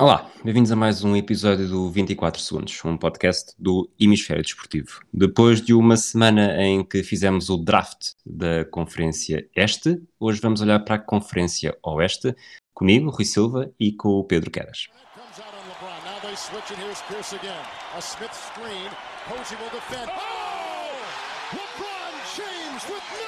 Olá, bem-vindos a mais um episódio do 24 Segundos, um podcast do Hemisfério Desportivo. Depois de uma semana em que fizemos o draft da Conferência Este, hoje vamos olhar para a Conferência Oeste, comigo, Rui Silva, e com o Pedro Quedas. Boston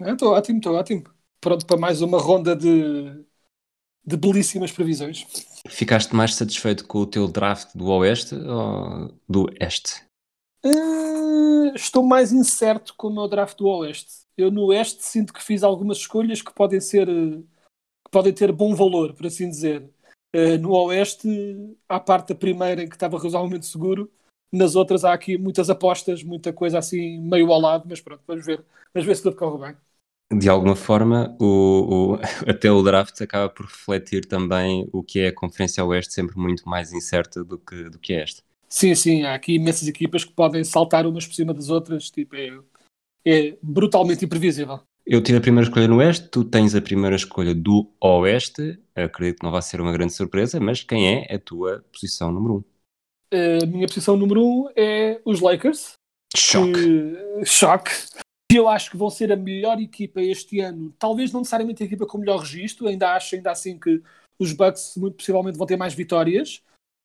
Estou ótimo, estou ótimo. Pronto para mais uma ronda de, de belíssimas previsões. Ficaste mais satisfeito com o teu draft do Oeste ou do Este? Uh, estou mais incerto com o meu draft do Oeste. Eu no Oeste sinto que fiz algumas escolhas que podem ser que podem ter bom valor, por assim dizer. Uh, no Oeste, à parte da primeira em que estava razoavelmente seguro, nas outras há aqui muitas apostas, muita coisa assim meio ao lado, mas pronto, vamos ver, vamos ver se tudo corre bem de alguma forma, o, o, até o draft acaba por refletir também o que é a Conferência Oeste, sempre muito mais incerta do que, do que esta. Sim, sim, há aqui imensas equipas que podem saltar umas por cima das outras, tipo, é, é brutalmente imprevisível. Eu tive a primeira escolha no Oeste, tu tens a primeira escolha do Oeste, acredito que não vai ser uma grande surpresa, mas quem é a tua posição número 1? Um? A minha posição número 1 um é os Lakers. Choque. Que, choque. Que eu acho que vão ser a melhor equipa este ano, talvez não necessariamente a equipa com o melhor registro, ainda acho ainda assim que os Bucks muito possivelmente vão ter mais vitórias,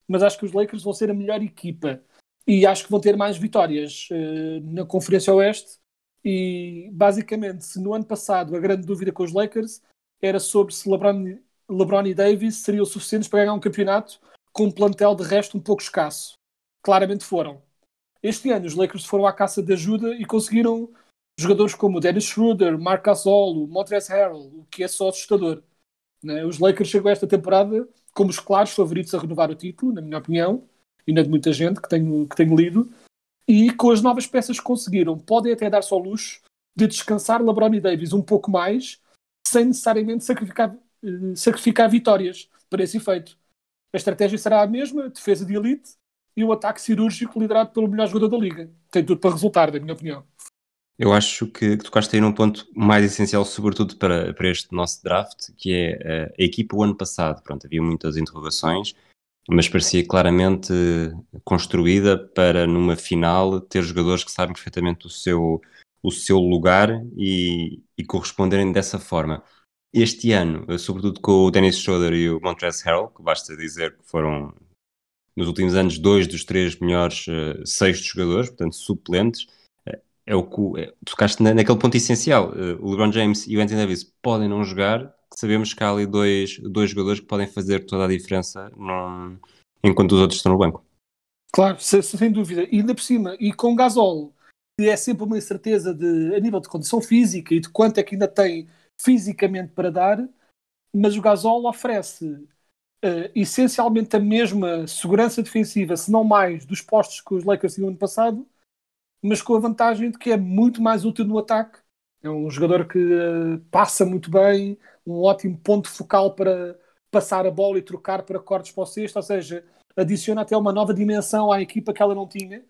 mas acho que os Lakers vão ser a melhor equipa. E acho que vão ter mais vitórias uh, na Conferência Oeste. E basicamente se no ano passado a grande dúvida com os Lakers era sobre se LeBron, LeBron e Davis seriam suficientes para ganhar um campeonato com um plantel de resto um pouco escasso. Claramente foram. Este ano os Lakers foram à caça de ajuda e conseguiram jogadores como Dennis Schroeder, Marc Gasol, Montrezl Harrell, o que é só assustador. Né? Os Lakers chegam esta temporada como os claros favoritos a renovar o título, na minha opinião, e na de muita gente que tenho, que tenho lido, e com as novas peças que conseguiram, podem até dar-se ao luxo de descansar LeBron e Davis um pouco mais, sem necessariamente sacrificar, eh, sacrificar vitórias para esse efeito. A estratégia será a mesma, defesa de elite e o ataque cirúrgico liderado pelo melhor jogador da liga. Tem tudo para resultar, na minha opinião. Eu acho que, que tocaste aí num ponto mais essencial, sobretudo para, para este nosso draft, que é a, a equipa o ano passado. Pronto, havia muitas interrogações, mas parecia claramente construída para numa final ter jogadores que sabem perfeitamente o seu, o seu lugar e, e corresponderem dessa forma. Este ano, sobretudo com o Dennis Schroeder e o Montrezl Harrell, que basta dizer que foram nos últimos anos dois dos três melhores uh, sextos jogadores, portanto suplentes, é o que é, tocaste na, naquele ponto essencial. Uh, o LeBron James e o Anthony Davis podem não jogar, sabemos que há ali dois, dois jogadores que podem fazer toda a diferença num, enquanto os outros estão no banco. Claro, sem dúvida. E ainda por cima, e com Gasol, que é sempre uma incerteza de, a nível de condição física e de quanto é que ainda tem fisicamente para dar, mas o Gasol oferece uh, essencialmente a mesma segurança defensiva, se não mais, dos postos que os Lakers tinham ano passado, mas com a vantagem de que é muito mais útil no ataque. É um jogador que uh, passa muito bem, um ótimo ponto focal para passar a bola e trocar para cortes para o sexto, ou seja, adiciona até uma nova dimensão à equipa que ela não tinha.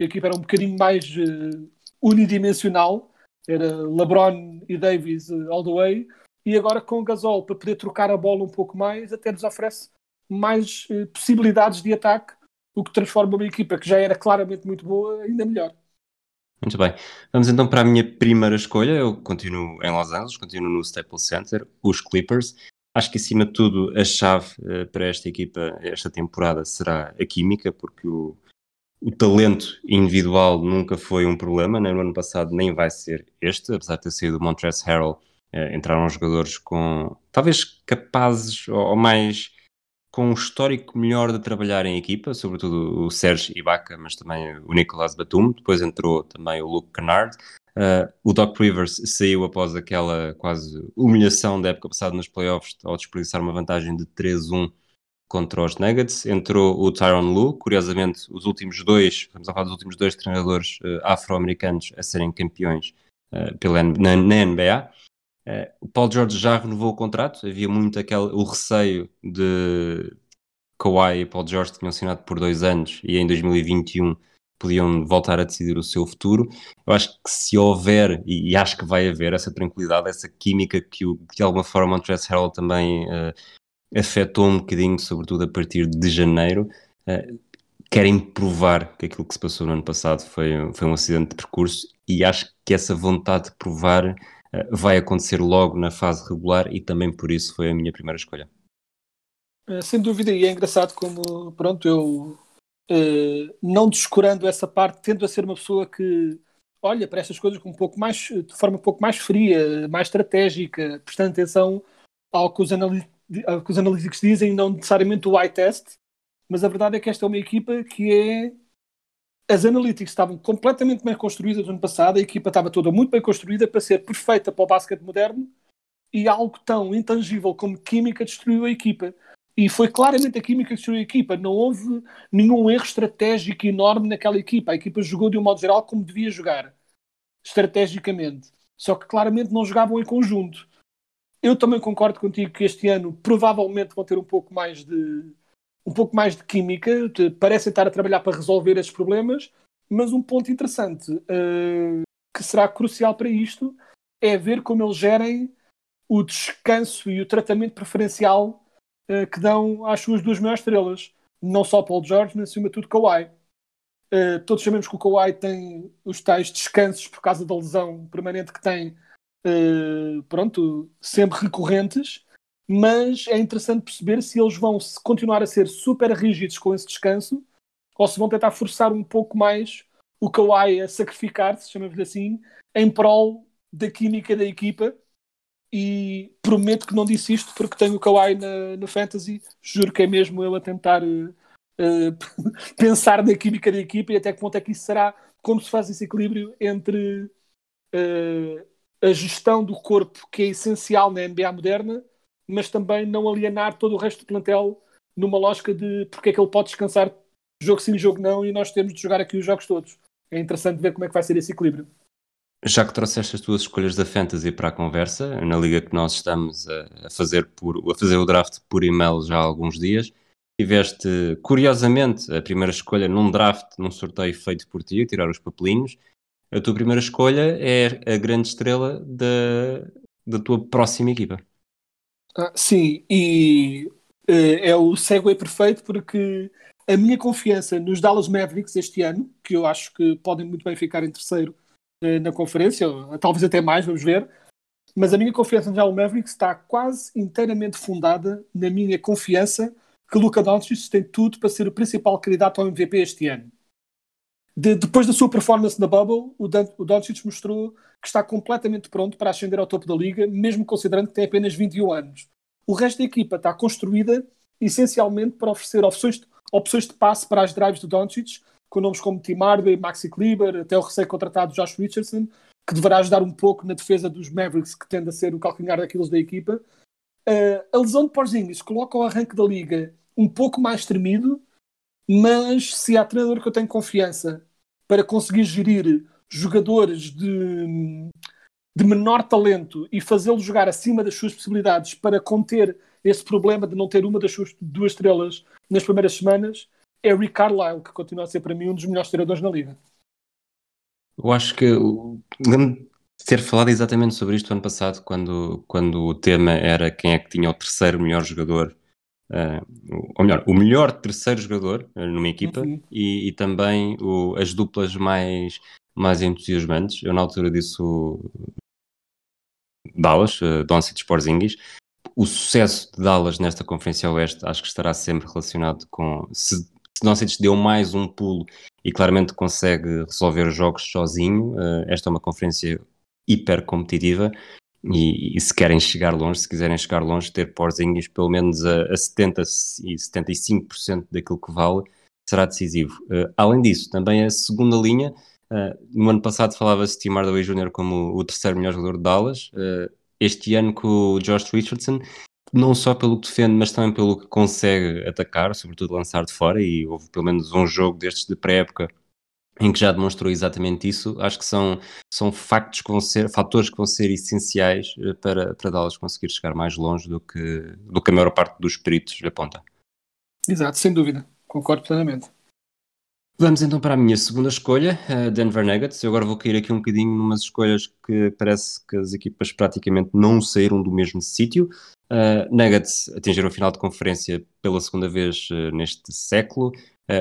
A equipa era um bocadinho mais uh, unidimensional, era LeBron e Davis uh, all the way, e agora com o Gasol, para poder trocar a bola um pouco mais, até nos oferece mais uh, possibilidades de ataque, o que transforma uma equipa que já era claramente muito boa ainda melhor. Muito bem. Vamos então para a minha primeira escolha. Eu continuo em Los Angeles, continuo no Staples Center, os Clippers. Acho que acima de tudo a chave uh, para esta equipa esta temporada será a química, porque o, o talento individual nunca foi um problema, nem no ano passado nem vai ser este, apesar de ter sido o Montrezl Harrell, uh, entraram jogadores com talvez capazes ou, ou mais com um histórico melhor de trabalhar em equipa, sobretudo o Sérgio Ibaka, mas também o Nicolas Batum. Depois entrou também o Luke Kennard. Uh, o Doc Rivers saiu após aquela quase humilhação da época passada nos playoffs ao desperdiçar uma vantagem de 3-1 contra os Nuggets. Entrou o Tyron Lue, curiosamente, os últimos dois, estamos a falar dos últimos dois treinadores uh, afro-americanos a serem campeões uh, pela, na, na NBA. o Paul George já renovou o contrato, havia muito aquele, o receio de Kawhi e Paul George tinham assinado por dois anos e em 2021 podiam voltar a decidir o seu futuro. Eu acho que se houver, e, e acho que vai haver, essa tranquilidade, essa química que, o, que de alguma forma o Tress Harold também uh, afetou um bocadinho, sobretudo a partir de janeiro, uh, querem provar que aquilo que se passou no ano passado foi, foi um acidente de percurso e acho que essa vontade de provar uh, vai acontecer logo na fase regular e também por isso foi a minha primeira escolha. Sem dúvida, e é engraçado como, pronto, eu uh, não descurando essa parte, tendo a ser uma pessoa que olha para estas coisas com um pouco mais, de forma um pouco mais fria, mais estratégica, prestando atenção ao que os, ao que os analíticos dizem, não necessariamente o eye test, mas a verdade é que esta é uma equipa que é. As analytics estavam completamente bem construídas no ano passado, a equipa estava toda muito bem construída para ser perfeita para o basquete moderno e algo tão intangível como química destruiu a equipa. E foi claramente a química que destruiu a equipa. Não houve nenhum erro estratégico enorme naquela equipa. A equipa jogou de um modo geral como devia jogar, estrategicamente. Só que claramente não jogavam em conjunto. Eu também concordo contigo que este ano provavelmente vão ter um pouco mais de um pouco mais de química. Parecem estar a trabalhar para resolver esses problemas, mas um ponto interessante uh, que será crucial para isto é ver como eles gerem o descanso e o tratamento preferencial uh, que dão às suas duas maiores estrelas, não só Paul George, mas acima de tudo Kawhi. Uh, todos sabemos que o Kawhi tem os tais descansos por causa da lesão permanente que tem, uh, pronto, sempre recorrentes, mas é interessante perceber se eles vão continuar a ser super rígidos com esse descanso ou se vão tentar forçar um pouco mais o Kawhi a sacrificar-se, chamamos-lhe assim, em prol da química da equipa e prometo que não disse isto porque tenho o Kawhi na, no Fantasy. Juro que é mesmo ele a tentar uh, uh, pensar na química da equipa e até que ponto é que isso será, como se faz esse equilíbrio entre uh, a gestão do corpo, que é essencial na NBA moderna, mas também não alienar todo o resto do plantel numa lógica de porque é que ele pode descansar jogo sim, jogo não, e nós temos de jogar aqui os jogos todos. É interessante ver como é que vai ser esse equilíbrio. Já que trouxeste as tuas escolhas da Fantasy para a conversa, na liga que nós estamos a, fazer, por, a fazer o draft por e-mail já há alguns dias, tiveste, curiosamente, a primeira escolha num draft, num sorteio feito por ti, tirar os papelinhos. A tua primeira escolha é a grande estrela da, da tua próxima equipa. Ah, sim, e uh, é o segue perfeito porque a minha confiança nos Dallas Mavericks este ano, que eu acho que podem muito bem ficar em terceiro eh, na conferência, talvez até mais, vamos ver. Mas a minha confiança no Real Mavericks está quase inteiramente fundada na minha confiança que Luka Doncic tem tudo para ser o principal candidato ao MVP este ano. De, depois da sua performance na Bubble, o, Dan, o Doncic mostrou que está completamente pronto para ascender ao topo da liga, mesmo considerando que tem apenas 21 anos. O resto da equipa está construída essencialmente para oferecer opções de, opções de passe para as drives do Doncic, com nomes como Tim Hardaway, Maxi Kleber, até o recém-contratado Josh Richardson, que deverá ajudar um pouco na defesa dos Mavericks, que tende a ser o calcanhar daqueles da equipa. Uh, a lesão de Porzingis coloca o arranque da liga um pouco mais tremido, mas se há treinador que eu tenho confiança para conseguir gerir jogadores de, de menor talento e fazê-los jogar acima das suas possibilidades para conter esse problema de não ter uma das suas duas estrelas nas primeiras semanas, é Rick Carlisle, que continua a ser para mim um dos melhores tiradores na liga. Eu acho que lembro ter falado exatamente sobre isto ano passado, quando, quando o tema era quem é que tinha o terceiro melhor jogador, uh, ou melhor, o melhor terceiro jogador uh, numa equipa uhum. e, e, também o, as duplas mais, mais entusiasmantes. Eu na altura disse o Dallas, uh, Doncic Porzingis. O sucesso de Dallas nesta Conferência Oeste acho que estará sempre relacionado com se Doncic deu mais um pulo e claramente consegue resolver os jogos sozinho. Uh, esta é uma conferência hiper competitiva e, e, se querem chegar longe, se quiserem chegar longe, ter Porzingis pelo menos a, a 70 e 75% daquilo que vale será decisivo. Uh, além disso, também a segunda linha, Uh, no ano passado falava-se de Tim Hardaway Jr. como o terceiro melhor jogador de Dallas. Uh, este ano com o Josh Richardson, não só pelo que defende, mas também pelo que consegue atacar, sobretudo lançar de fora, e houve pelo menos um jogo destes de pré-época em que já demonstrou exatamente isso. Acho que são, são factos que vão ser, fatores que vão ser essenciais eh, para, para Dallas conseguir chegar mais longe do que, do que a maior parte dos peritos aponta. Exato, sem dúvida. Concordo plenamente. Vamos então para a minha segunda escolha, Denver Nuggets. Eu agora vou cair aqui um bocadinho numas escolhas que parece que as equipas praticamente não saíram do mesmo sítio. Uh, Nuggets atingiram a final de conferência pela segunda vez uh, neste século,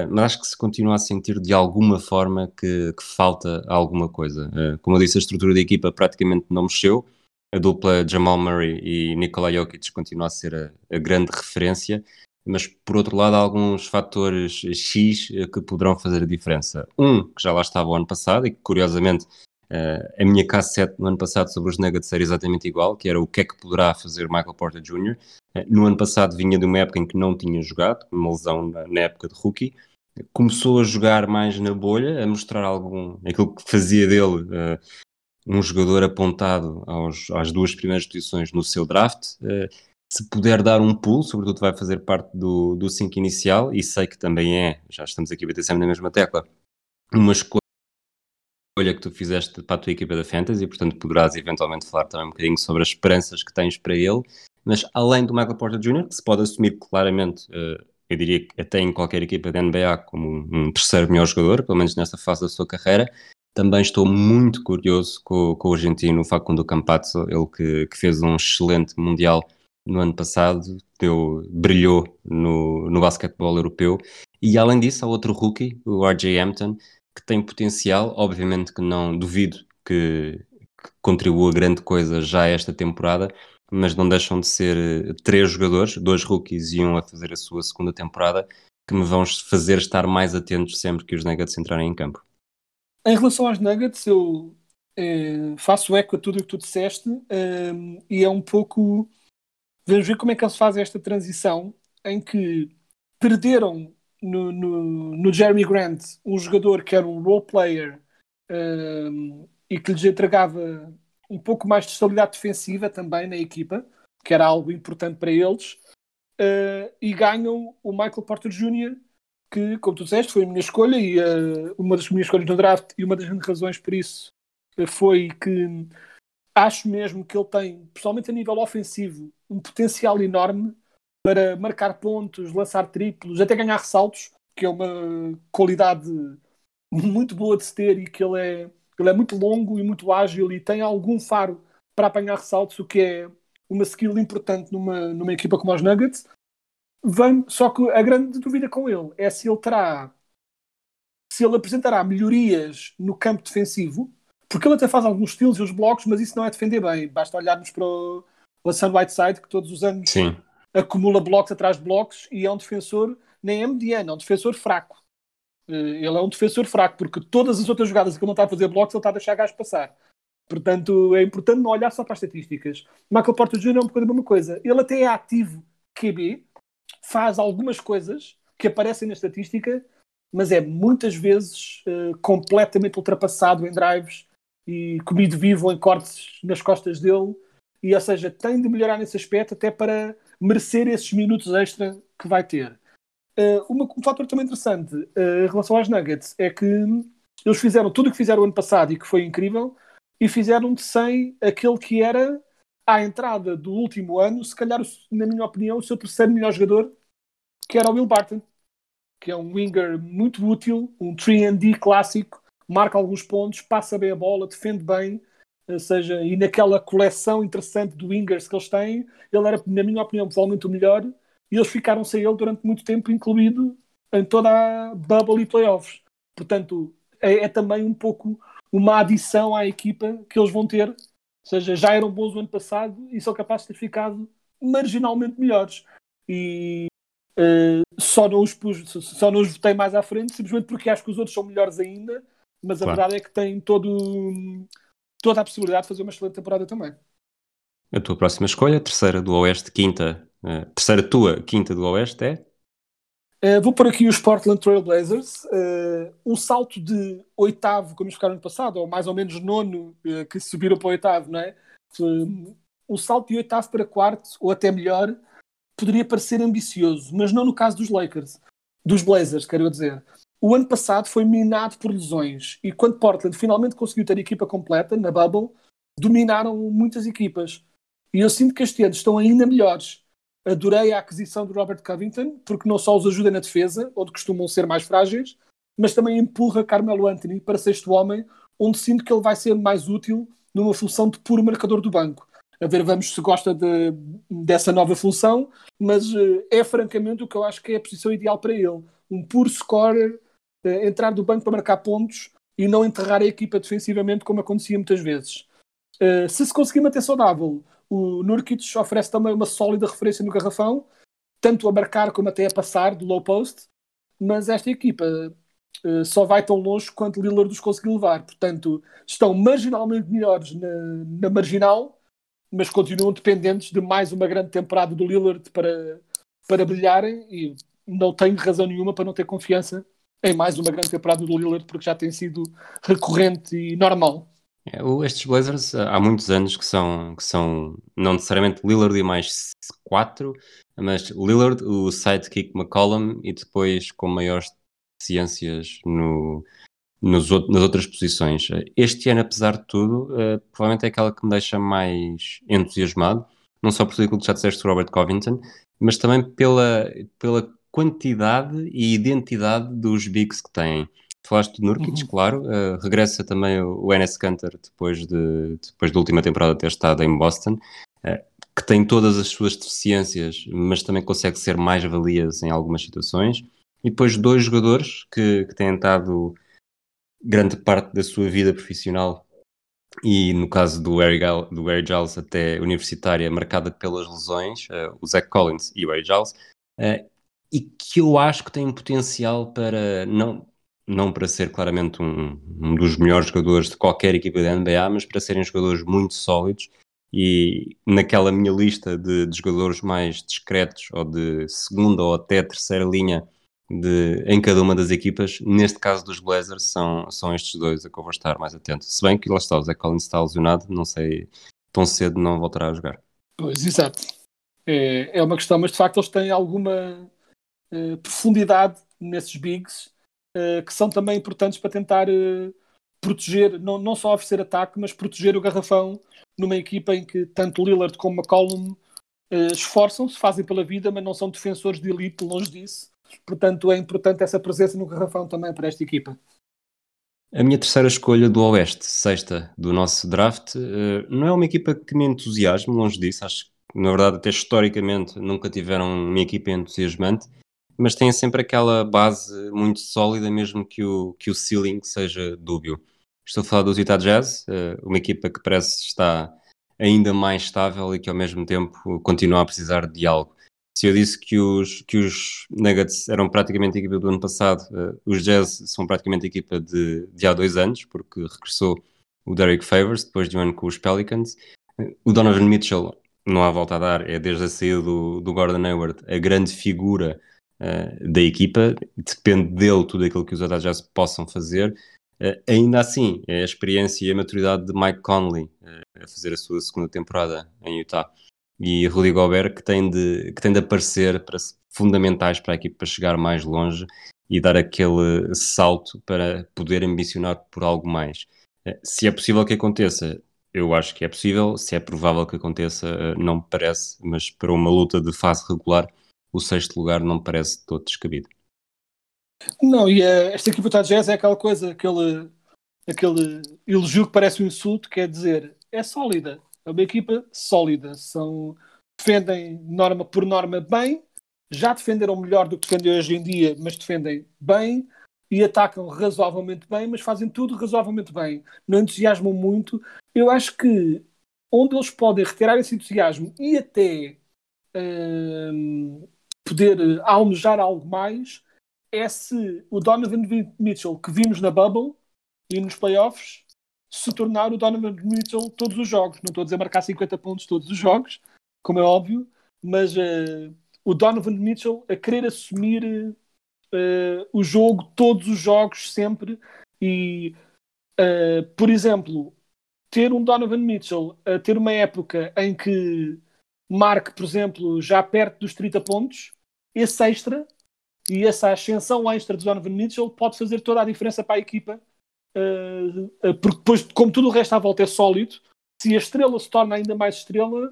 mas acho que se continua a sentir de alguma forma que, que falta alguma coisa. como eu disse, a estrutura da equipa praticamente não mexeu. A dupla Jamal Murray e Nikola Jokic continua a ser a, a grande referência mas por outro lado há alguns fatores X eh, que poderão fazer a diferença. Um, que já lá estava o ano passado e que curiosamente uh, a minha K7 no ano passado sobre os Nuggets era exatamente igual, que era o que é que poderá fazer Michael Porter Jr. No ano passado vinha de uma época em que não tinha jogado, uma lesão na, na época de rookie, começou a jogar mais na bolha, a mostrar algum, aquilo que fazia dele uh, um jogador apontado aos, às duas primeiras posições no seu draft, uh, se puder dar um pulo, sobretudo vai fazer parte do, do 5 inicial, e sei que também é, já estamos aqui a bater sempre na mesma tecla, uma escolha que tu fizeste para a tua equipa da Fantasy, portanto poderás eventualmente falar também um bocadinho sobre as esperanças que tens para ele, mas além do Michael Porter Jr., que se pode assumir claramente, uh, eu diria que até em qualquer equipa da NBA, como um, um terceiro melhor jogador, pelo menos nesta fase da sua carreira, também estou muito curioso com, com o argentino Facundo Campazzo, ele que, que fez um excelente Mundial no ano passado, deu, brilhou no, no basquetebol europeu. E além disso, há outro rookie, o RJ Hampton, que tem potencial. Obviamente que não duvido que, que contribua grande coisa já esta temporada, mas não deixam de ser eh, três jogadores, dois rookies e um a fazer a sua segunda temporada, que me vão fazer estar mais atentos sempre que os Nuggets entrarem em campo. Em relação aos Nuggets, eu eh, faço eco a tudo o que tu disseste eh, e é um pouco Vamos ver como é que eles fazem esta transição em que perderam no, no, no Jeremy Grant um jogador que era um role player um, e que lhes entregava um pouco mais de estabilidade defensiva também na equipa, que era algo importante para eles, uh, e ganham o Michael Porter Jr., que, como tu disseste, foi a minha escolha e uh, uma das minhas escolhas no draft, e uma das razões por isso uh, foi que acho mesmo que ele tem, pessoalmente a nível ofensivo, um potencial enorme para marcar pontos, lançar triplos, até ganhar ressaltos, que é uma qualidade muito boa de se ter e que ele é, ele é muito longo e muito ágil e tem algum faro para apanhar ressaltos, o que é uma skill importante numa, numa equipa como os Nuggets. Vem, só que a grande dúvida com ele é se ele terá se ele apresentará melhorias no campo defensivo porque ele até faz alguns estilos e os blocos, mas isso não é defender bem. Basta olharmos para o Hassan Whiteside, que todos os anos Sim. acumula blocos atrás de blocos e é um defensor, nem é mediano, é um defensor fraco. Eh, ele é um defensor fraco, porque todas as outras jogadas que ele não está a fazer blocos, ele está a deixar gás passar. Portanto, é importante não olhar só para as estatísticas. Michael Porter Jr. é um bocadinho a mesma coisa. Ele até é ativo QB, faz algumas coisas que aparecem na estatística, mas é muitas vezes uh, completamente ultrapassado em drives e comido vivo em cortes nas costas dele. E, ou seja, tem de melhorar nesse aspecto até para merecer esses minutos extra que vai ter. Uh, uma, um fator também interessante uh, em relação às Nuggets é que eles fizeram tudo o que fizeram ano passado e que foi incrível e fizeram de sem aquele que era à entrada do último ano, se calhar, na minha opinião, o seu terceiro melhor jogador, que era o Will Barton, que é um winger muito útil, um 3D clássico, marca alguns pontos, passa bem a bola, defende bem, ou seja, e naquela coleção interessante do wingers que eles têm, ele era, na minha opinião, provavelmente o melhor, e eles ficaram sem ele durante muito tempo, incluído em toda a bubble e playoffs. Portanto, é, é também um pouco uma adição à equipa que eles vão ter, ou seja, já eram bons o ano passado e são capazes de ter ficado marginalmente melhores. E uh, só, não os pus, só não os votei mais à frente, simplesmente porque acho que os outros são melhores ainda mas a claro. verdade é que tem todo, toda a possibilidade de fazer uma excelente temporada também. A tua próxima escolha, terceira do Oeste, quinta, uh, terceira tua, quinta do Oeste é? Uh, vou pôr aqui os Portland Trail Blazers. Uh, um salto de oitavo, como eles ficaram no passado, ou mais ou menos nono, uh, que subiram para o oitavo, não é? um salto de oitavo para quarto, ou até melhor, poderia parecer ambicioso, mas não no caso dos Lakers, dos Blazers, quero dizer. O ano passado foi minado por lesões e quando Portland finalmente conseguiu ter a equipa completa na bubble, dominaram muitas equipas. E eu sinto que este ano estão ainda melhores. Adorei a aquisição do Robert Covington, porque não só os ajuda na defesa, onde costumam ser mais frágeis, mas também empurra Carmelo Anthony para sexto homem, onde sinto que ele vai ser mais útil numa função de puro marcador do banco. A ver, vamos se gosta de, dessa nova função, mas uh, é francamente o que eu acho que é a posição ideal para ele. Um puro scorer, uh, entrar do banco para marcar pontos e não enterrar a equipa defensivamente, como acontecia muitas vezes. Uh, se se conseguir manter saudável, o Nurkic oferece também uma sólida referência no garrafão, tanto a marcar como até a passar do low post, mas esta equipa uh, só vai tão longe quanto Lillard os conseguir levar. Portanto, estão marginalmente melhores na, na, marginal, mas continuam dependentes de mais uma grande temporada do Lillard para, para brilharem e não tenho razão nenhuma para não ter confiança em mais uma grande temporada do Lillard, porque já tem sido recorrente e normal. É, estes Blazers há muitos anos que são, que são não necessariamente Lillard e mais quatro, mas Lillard, o sidekick McCollum e depois com maiores ciências no, nos, nas outras posições. Este ano, apesar de tudo, uh, provavelmente é aquela que me deixa mais entusiasmado, não só por aquilo que já disseste Robert Covington, mas também pela, pela quantidade e identidade dos bigs que têm. Falaste do Nurkic, uhum. claro. Uh, regressa também o Enes Kanter depois, de, depois da última temporada ter estado em Boston, uh, que tem todas as suas deficiências, mas também consegue ser mais valias em algumas situações. E depois dois jogadores que, que têm estado grande parte da sua vida profissional e no caso do Harry, do Harry Giles até universitária, marcada pelas lesões, uh, o Zach Collins e o Harry Giles, e que eu acho que têm potencial para não não para ser claramente um, um, dos melhores jogadores de qualquer equipa da NBA, mas para serem jogadores muito sólidos. E naquela minha lista de, de jogadores mais discretos, ou de segunda ou até terceira linha de, em cada uma das equipas, neste caso dos Blazers, são, são estes dois a que eu vou estar mais atento. Se bem que lá está, o Zé Collins está lesionado, não sei, tão cedo não voltará a jogar. Pois, exato. É, é uma questão, mas de facto eles têm alguma uh, profundidade nesses bigs que são também importantes para tentar uh, proteger, não, não só oferecer ataque, mas proteger o garrafão numa equipa em que tanto Lillard como McCollum uh, esforçam-se, fazem pela vida, mas não são defensores de elite, longe disso. Portanto, é importante essa presença no garrafão também para esta equipa. A minha terceira escolha do Oeste, sexta do nosso draft, não é uma equipa que me entusiasme, longe disso. Acho que, na verdade, até historicamente nunca tiveram uma equipa entusiasmante mas tem sempre aquela base muito sólida, mesmo que o, que o ceiling seja dúbio. Estou a falar do Utah Jazz, eh, uma equipa que parece estar ainda mais estável e que ao mesmo tempo continua a precisar de algo. Se eu disse que os, que os Nuggets eram praticamente a equipa do ano passado, eh, os Jazz são praticamente a equipa de, de há dois anos, porque regressou o Derek Favors depois de um ano com os Pelicans. O Donovan Mitchell não há volta a dar, é desde a saída do, do Gordon Hayward a grande figura uh, da equipa, depende dele tudo aquilo que os Utah Jazz possam fazer. Uh, ainda assim, é a experiência e a maturidade de Mike Conley uh, a fazer a sua segunda temporada em Utah e Rudy Gobert que tem de, que tem de aparecer para, fundamentais para a equipa para chegar mais longe e dar aquele salto para poder ambicionar por algo mais. Se é possível que aconteça, eu acho que é possível. Se é provável que aconteça, não me parece, mas para uma luta de fase regular, o sexto lugar não me parece todo descabido. Não, e uh, esta equipa de Jazz é aquela coisa, aquele, aquele elogio que parece um insulto, quer dizer, é sólida. É uma equipa sólida. São, defendem norma por norma bem, já defenderam melhor do que defendem hoje em dia, mas defendem bem e atacam razoavelmente bem, mas fazem tudo razoavelmente bem. Não entusiasmam muito. Eu acho que onde eles podem retirar esse entusiasmo e até hum, poder eh, almejar algo mais é se o Donovan Mitchell que vimos na Bubble e nos playoffs se tornar o Donovan Mitchell todos os jogos. Não estou a dizer marcar 50 pontos todos os jogos, como é óbvio, mas uh, o Donovan Mitchell a querer assumir uh, o jogo, todos os jogos, sempre. E, uh, por exemplo, ter um Donovan Mitchell a ter uma época em que marque, por exemplo, já perto dos 30 pontos, esse extra e essa ascensão extra de Donovan Mitchell pode fazer toda a diferença para a equipa. Uh, uh, porque depois, como tudo o resto à volta é sólido, se a estrela se torna ainda mais estrela,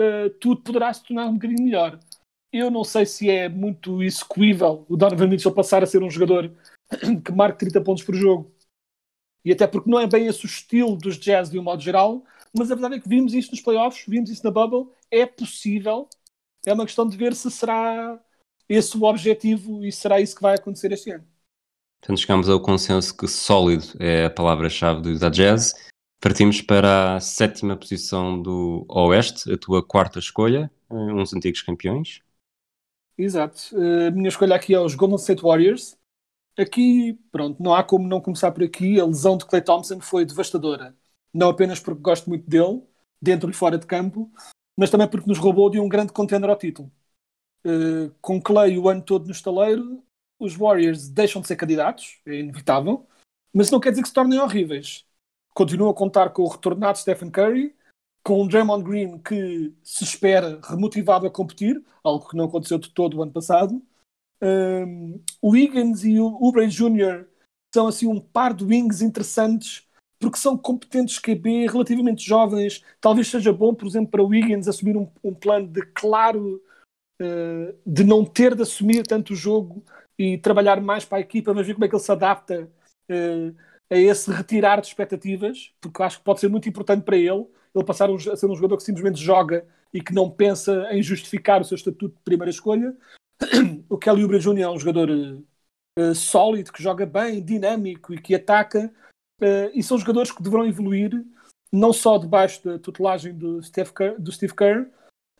uh, tudo poderá se tornar um bocadinho melhor. Eu não sei se é muito execuível o Donovan Mitchell passar a ser um jogador que marque 30 pontos por jogo. E até porque não é bem esse o estilo dos Jazz de um modo geral, mas a verdade é que vimos isso nos playoffs, vimos isso na Bubble, é possível. É uma questão de ver se será esse o objetivo e será isso que vai acontecer este ano. Portanto, chegamos ao consenso que sólido é a palavra-chave da Jazz. Partimos para a sétima posição do Oeste, a tua quarta escolha, eh, uns antigos campeões. Exato. Eh, a minha escolha aqui é os Golden State Warriors. Aqui, pronto, não há como não começar por aqui. A lesão de Clay Thompson foi devastadora. Não apenas porque gosto muito dele, dentro e fora de campo, mas também porque nos roubou de um grande contender ao título. Uh, com Clay o ano todo no estaleiro, os Warriors deixam de ser candidatos, é inevitável, mas não quer dizer que se tornem horríveis. Continuam a contar com o retornado Stephen Curry, com o Draymond Green que se espera remotivado a competir, algo que não aconteceu de todo o ano passado. Um, o Higgins e o Oubre Jr. são assim um par de wings interessantes porque são competentes QB, relativamente jovens. Talvez seja bom, por exemplo, para o Higgins assumir um, um plano de claro uh, de não ter de assumir tanto o jogo e trabalhar mais para a equipa, mas ver como é que ele se adapta uh, a esse retirar de expectativas, porque acho que pode ser muito importante para ele, ele passar a ser um jogador que simplesmente joga e que não pensa em justificar o seu estatuto de primeira escolha. O Kelly Oubre Jr. é um jogador uh, sólido, que joga bem, dinâmico e que ataca, Uh, e são jogadores que deverão evoluir não só debaixo da tutelagem do Steve, Kerr, do Steve Kerr,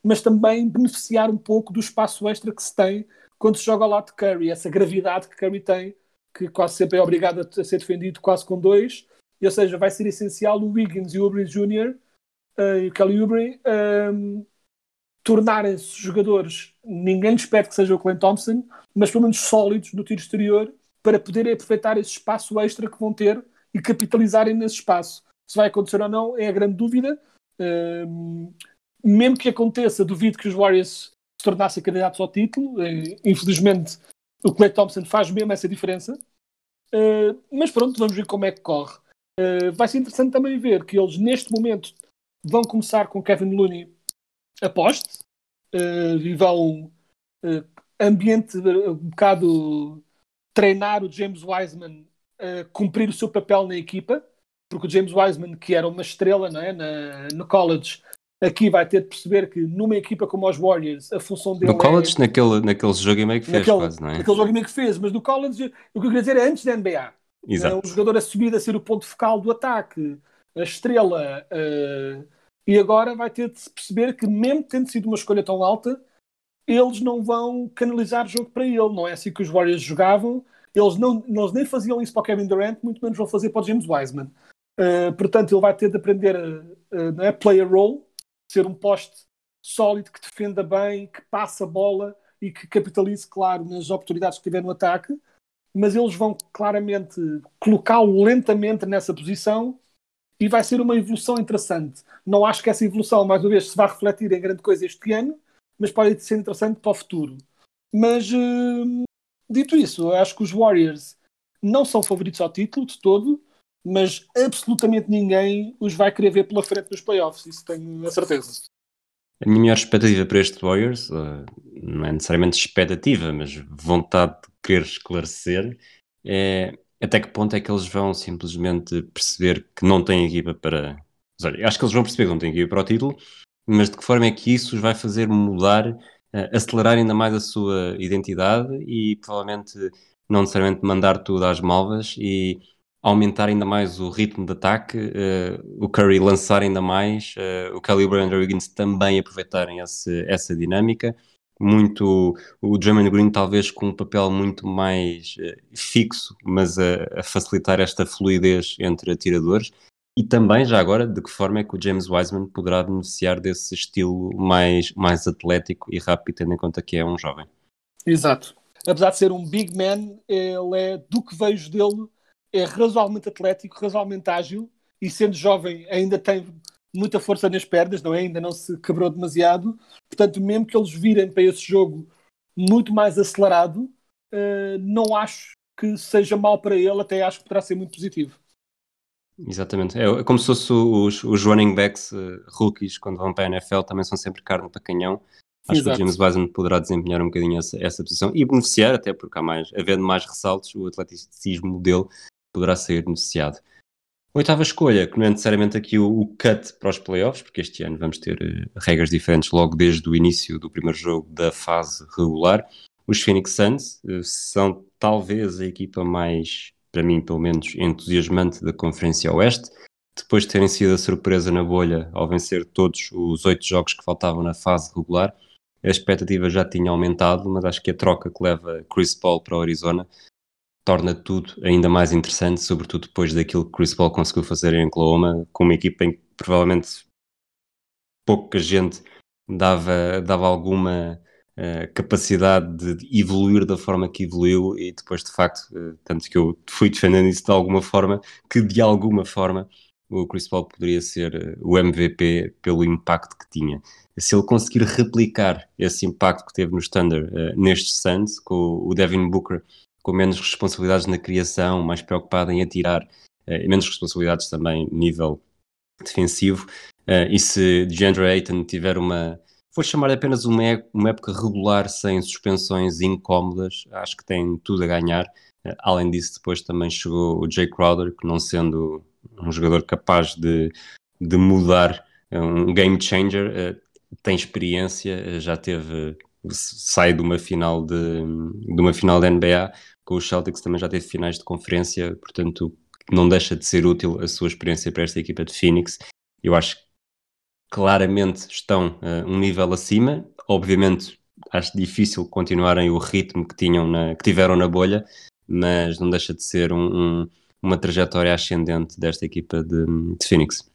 mas também beneficiar um pouco do espaço extra que se tem quando se joga ao lado de Curry, essa gravidade que Curry tem, que quase sempre é obrigado a ser defendido quase com dois, e, ou seja, vai ser essencial o Wiggins e o Oubre Jr. Uh, e o Kelly Oubre um, tornarem-se jogadores, ninguém lhes pede que seja o Clint Thompson, mas pelo menos sólidos no tiro exterior, para poderem aproveitar esse espaço extra que vão ter e capitalizarem nesse espaço. Se vai acontecer ou não é a grande dúvida. Mesmo que aconteça, duvido que os Warriors se tornassem candidatos ao título. Uh, infelizmente, o Clay Thompson faz mesmo essa diferença. Uh, mas pronto, vamos ver como é que corre. Vai ser interessante também ver que eles, neste momento, vão começar com Kevin Looney a poste e vão ambiente um bocado treinar o James Wiseman cumprir o seu papel na equipa, porque o James Wiseman, que era uma estrela não é? na, no college, aqui vai ter de perceber que numa equipa como os Warriors, a função dele. No college, é... naquele, naquele jogo e meio que fez, naquele, quase, não é? Naquele jogo e meio que fez, mas no college, o que eu queria dizer é antes da NBA. Exato. Uh, o jogador assumido a ser o ponto focal do ataque, a estrela, uh, e agora vai ter de se perceber que, mesmo tendo sido uma escolha tão alta, eles não vão canalizar o jogo para ele. Não é assim que os Warriors jogavam eles, não, eles nem faziam isso para o Kevin Durant, muito menos vão fazer para o James Wiseman. Uh, portanto, ele vai ter de aprender a, a, a play a role, ser um poste sólido que defenda bem, que passe a bola e que capitalize, claro, nas oportunidades que tiver no ataque. Mas eles vão claramente colocá-lo lentamente nessa posição e vai ser uma evolução interessante. Não acho que essa evolução, mais uma vez, se vá refletir em grande coisa este ano, mas pode ser interessante para o futuro. Mas uh, Dito isso, acho que os Warriors não são favoritos ao título de todo, mas absolutamente ninguém os vai querer ver pela frente nos playoffs, isso tenho a certeza. A minha maior expectativa para este Warriors, uh, não é necessariamente expectativa, mas vontade de querer esclarecer, é até que ponto é que eles vão simplesmente perceber que não têm equipa para. Olha, acho que eles vão perceber que não têm equipa para o título, mas de que forma é que isso os vai fazer mudar uh, acelerar ainda mais a sua identidade e provavelmente não necessariamente mandar tudo às malvas e aumentar ainda mais o ritmo de ataque, uh, o Curry lançar ainda mais, uh, o Calibre e o Andrew Wiggins também aproveitarem esse, essa dinâmica. Muito o Draymond Green, talvez com um papel muito mais uh, fixo, mas a, a, facilitar esta fluidez entre atiradores. E também, já agora, de que forma é que o James Wiseman poderá beneficiar desse estilo mais, mais atlético e rápido, tendo em conta que é um jovem? Exato. apesar de ser um big man, ele é, do que vejo dele, é razoavelmente atlético, razoavelmente ágil e sendo jovem ainda tem muita força nas pernas, não é? Ainda não se quebrou demasiado. Portanto, mesmo que eles virem para esse jogo muito mais acelerado, uh, não acho que seja mal para ele, até acho que poderá ser muito positivo. Exatamente. É, como se fosse os, os running backs uh, rookies, quando vão para a NFL, também são sempre carne para canhão. Acho Exato. que o James Wiseman poderá desempenhar um bocadinho essa, essa posição e beneficiar, até porque há mais, havendo mais ressaltos, o atleticismo dele poderá ser beneficiado. Oitava escolha, que não é necessariamente aqui o, o, cut para os playoffs, porque este ano vamos ter uh, regras diferentes logo desde o início do primeiro jogo da fase regular. Os Phoenix Suns uh, são talvez a equipa mais, para mim pelo menos, entusiasmante da Conferência Oeste, depois de terem sido a surpresa na bolha ao vencer todos os oito jogos que faltavam na fase regular. A expectativa já tinha aumentado, mas acho que a troca que leva Chris Paul para o Arizona torna tudo ainda mais interessante, sobretudo depois daquilo que Chris Paul conseguiu fazer em Oklahoma, com uma equipa em que provavelmente pouca gente dava, dava alguma uh, capacidade de evoluir da forma que evoluiu e depois de facto, uh, tanto que eu fui defendendo isso de alguma forma, que de alguma forma o Chris Paul poderia ser eh, o MVP pelo impacto que tinha. Se ele conseguir replicar esse impacto que teve no Thunder uh, nestes Suns, com o Devin Booker com menos responsabilidades na criação, mais preocupado em atirar, uh, menos responsabilidades também nível defensivo. Uh, e se DeAndre Ayton tiver uma, vou chamar apenas uma, uma época regular sem suspensões incómodas, acho que tem tudo a ganhar. Uh, além disso, depois também chegou o Jay Crowder, que não sendo um jogador capaz de, de mudar, um game changer, tem experiência, já teve sai de uma final de, de uma final da NBA com os Celtics também já teve finais de conferência, portanto não deixa de ser útil a sua experiência para esta equipa de Phoenix. Eu acho que claramente estão uh, um nível acima. Obviamente acho difícil continuarem o ritmo que tinham na, que tiveram na bolha, mas não deixa de ser um, um, uma trajetória ascendente desta equipa de, de Phoenix.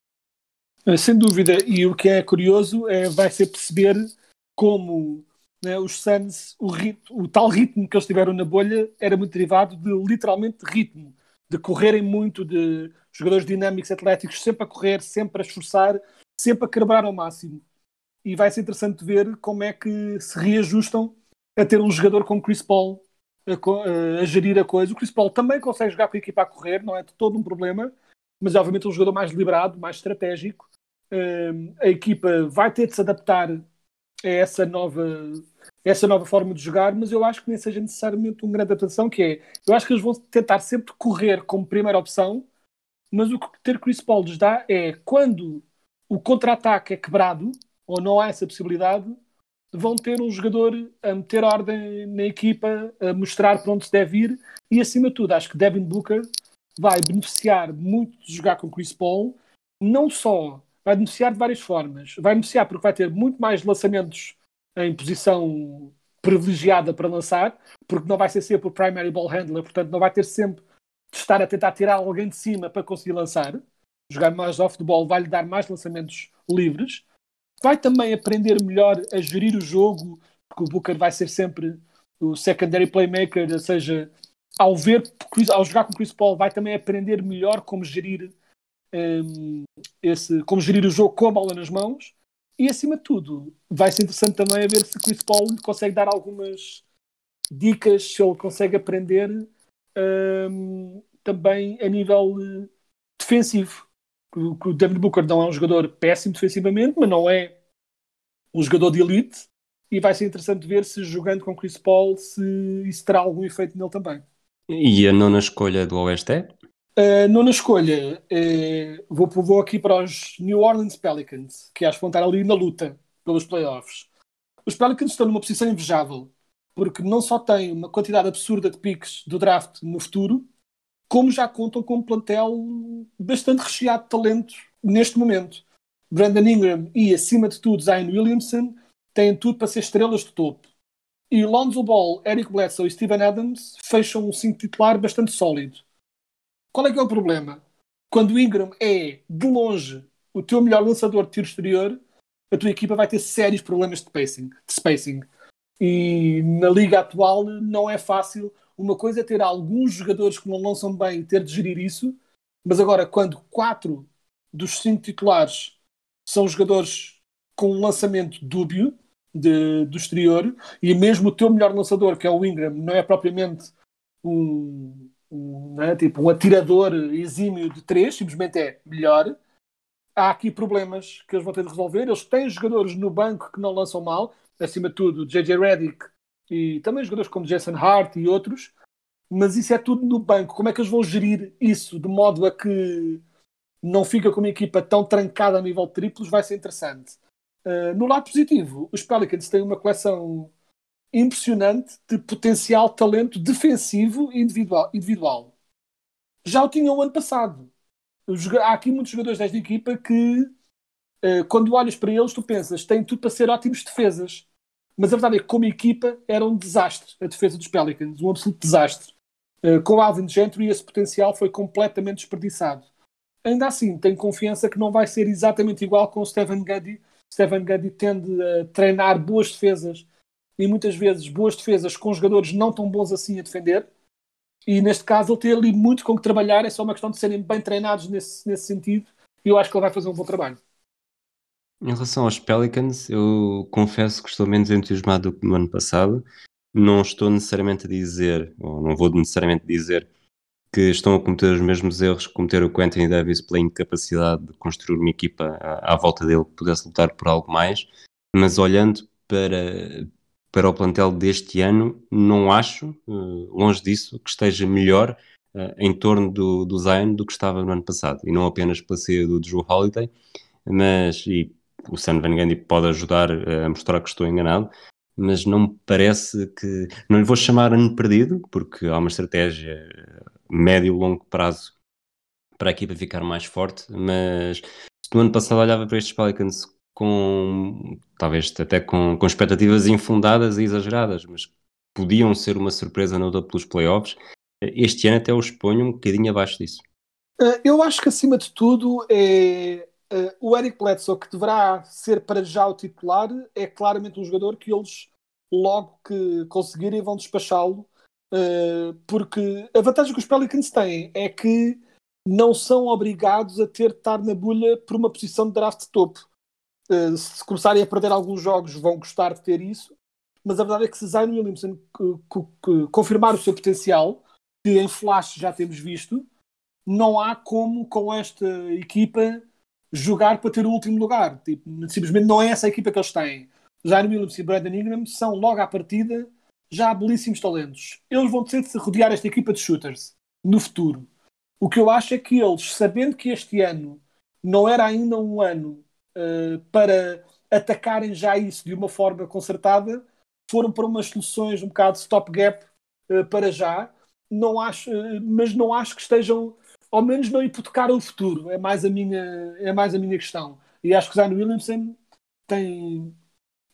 Eh, sem dúvida, e o que é curioso é vai ser perceber como né, os Suns, o, ritmo, o tal ritmo que eles tiveram na bolha era muito derivado de literalmente ritmo, de correrem muito, de jogadores dinâmicos, atléticos, sempre a correr, sempre a esforçar, sempre a quebrar ao máximo. E vai ser interessante ver como é que se reajustam a ter um jogador como Chris Paul a, a, gerir a coisa. O Chris Paul também consegue jogar com a equipa a correr, não é de todo um problema, mas é obviamente um jogador mais deliberado, mais estratégico. Um, a equipa vai ter de se adaptar a essa nova essa nova forma de jogar, mas eu acho que nem seja necessariamente uma grande adaptação, que é, eu acho que eles vão tentar sempre correr como primeira opção, mas o que ter Chris Paul lhes dá é, quando o contra-ataque é quebrado, ou não há essa possibilidade, vão ter um jogador a meter ordem na equipa, a mostrar para onde se deve ir, e acima de tudo, acho que Devin Booker vai beneficiar muito de jogar com Chris Paul, não só vai beneficiar de várias formas, vai beneficiar porque vai ter muito mais lançamentos em posição privilegiada para lançar, porque não vai ser sempre o primary ball handler, portanto não vai ter sempre de estar a tentar tirar alguém de cima para conseguir lançar. Jogar mais off the ball vai-lhe dar mais lançamentos livres. Vai também aprender melhor a gerir o jogo, porque o Booker vai ser sempre o secondary playmaker, ou seja, ao ver, ao jogar com Chris Paul, vai também aprender melhor como gerir um, esse, como gerir o jogo com a bola nas mãos e acima de tudo, vai ser interessante também a ver se Chris Paul consegue dar algumas dicas, se ele consegue aprender um, também a nível defensivo. O, o David Booker não é um jogador péssimo defensivamente, mas não é um jogador de elite. E vai ser interessante ver se jogando com Chris Paul se isso terá algum efeito nele também. E a nona escolha do Oeste é? Uh, nona escolha, uh, vou, vou aqui para os New Orleans Pelicans, que acho que vão estar ali na luta pelos playoffs. Os Pelicans estão numa posição invejável, porque não só têm uma quantidade absurda de picks do draft no futuro, como já contam com um plantel bastante recheado de talento neste momento. Brandon Ingram e, acima de tudo, Zion Williamson têm tudo para ser estrelas de topo. E Lonzo Ball, Eric Bledsoe e Steven Adams fecham um cinco titular bastante sólido. Qual é que é o problema? Quando o Ingram é, de longe, o teu melhor lançador de tiro exterior, a tua equipa vai ter sérios problemas de spacing. De spacing. E na liga atual não é fácil. Uma coisa é ter alguns jogadores que não lançam bem ter de gerir isso, mas agora, quando quatro dos cinco titulares são jogadores com um lançamento dúbio de, do exterior, e mesmo o teu melhor lançador, que é o Ingram, não é propriamente um, um, né, tipo, um atirador exímio de três, simplesmente é melhor. Há aqui problemas que eles vão ter de resolver. Eles têm jogadores no banco que não lançam mal, acima de tudo, JJ Redick e também jogadores como Jason Hart e outros, mas isso é tudo no banco. Como é que eles vão gerir isso de modo a que não fica com uma equipa tão trancada a nível de triplos? Vai ser interessante. Uh, no lado positivo, os Pelicans têm uma coleção impressionante de potencial talento defensivo individual. individual. Já o tinham ano passado. Há aqui muitos jogadores desta equipa que, uh, quando olhas para eles, tu pensas têm tudo para ser ótimos defesas. Mas a verdade é que, como equipa, era um desastre a defesa dos Pelicans, um absoluto desastre. Uh, com Alvin Gentry, esse potencial foi completamente desperdiçado. Ainda assim, tenho confiança que não vai ser exatamente igual com o Stephen Guddy. Stephen Guddy tende a treinar boas defesas e muitas vezes boas defesas com jogadores não tão bons assim a defender. E neste caso, ele tem ali muito com que trabalhar. É só uma questão de serem bem treinados nesse, nesse sentido. E eu acho que ele vai fazer um bom trabalho. Em relação aos Pelicans, eu confesso que estou menos entusiasmado do que no ano passado. Não estou necessariamente a dizer, ou não vou necessariamente dizer, que estão a cometer os mesmos erros que cometeram o Anthony Davis pela incapacidade de construir uma equipa à, à volta dele que pudesse lutar por algo mais, mas olhando para, para o plantel deste ano, não acho, uh, longe disso, que esteja melhor uh, em torno do, do Zion do que estava no ano passado. E não apenas pela saída do Drew Holiday, mas, e o Sam Van Gundy pode ajudar a mostrar que estou enganado, mas não me parece que. Não lhe vou chamar ano perdido, porque há uma estratégia médio e longo prazo para a equipa ficar mais forte, mas se no ano passado olhava para estes Pelicans com talvez até com, com expectativas infundadas e exageradas, mas podiam ser uma surpresa na luta pelos playoffs, este ano até os ponho um bocadinho abaixo disso. Eh, eu acho que acima de tudo é Uh, o Eric Bledsoe, que deverá ser para já o titular, é claramente um jogador que eles, logo que conseguirem, vão despachá-lo. Uh, porque a vantagem que os Pelicans têm é que não são obrigados a ter de estar na bolha por uma posição de draft topo. Uh, se começarem a perder alguns jogos, vão gostar de ter isso. Mas a verdade é que se Zion Williamson confirmar o seu potencial, que em flash já temos visto, não há como com esta equipa jogar para ter o último lugar. Tipo, simplesmente não é essa a equipa que eles têm. Jair Williams e Brandon Ingram são logo à partida já belíssimos talentos. Eles vão ter de se rodear esta equipa de shooters no futuro. O que eu acho é que eles, sabendo que este ano não era ainda um ano uh, para atacarem já isso de uma forma concertada, foram para umas soluções um bocado stopgap uh, para já. Não acho, uh, mas não acho que estejam ao menos não hipotecar o futuro. É mais a minha, é mais a minha questão. E acho que o Zion Williamson tem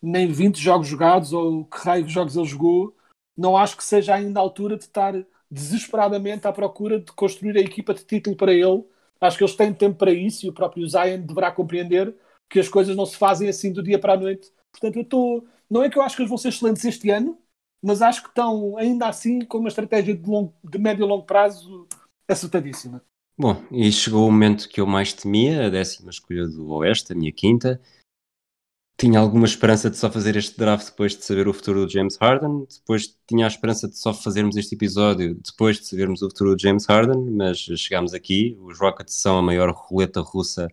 nem 20 jogos jogados ou que raio de jogos ele jogou. Não acho que seja ainda a altura de estar desesperadamente à procura de construir a equipa de título para ele. Acho que eles têm tempo para isso e o próprio Zion deverá compreender que as coisas não se fazem assim do dia para a noite. Portanto, eu estou. Não é que eu acho que eles vão ser excelentes este ano, mas acho que estão ainda assim com uma estratégia de, longo, de médio e longo prazo acertadíssima. Bom, e chegou o momento que eu mais temia, a décima escolha do Oeste, a minha quinta. Tinha alguma esperança de só fazer este draft depois de saber o futuro do James Harden. Depois tinha a esperança de só fazermos este episódio depois de sabermos o futuro do James Harden, mas chegámos aqui. Os Rockets são a maior roleta russa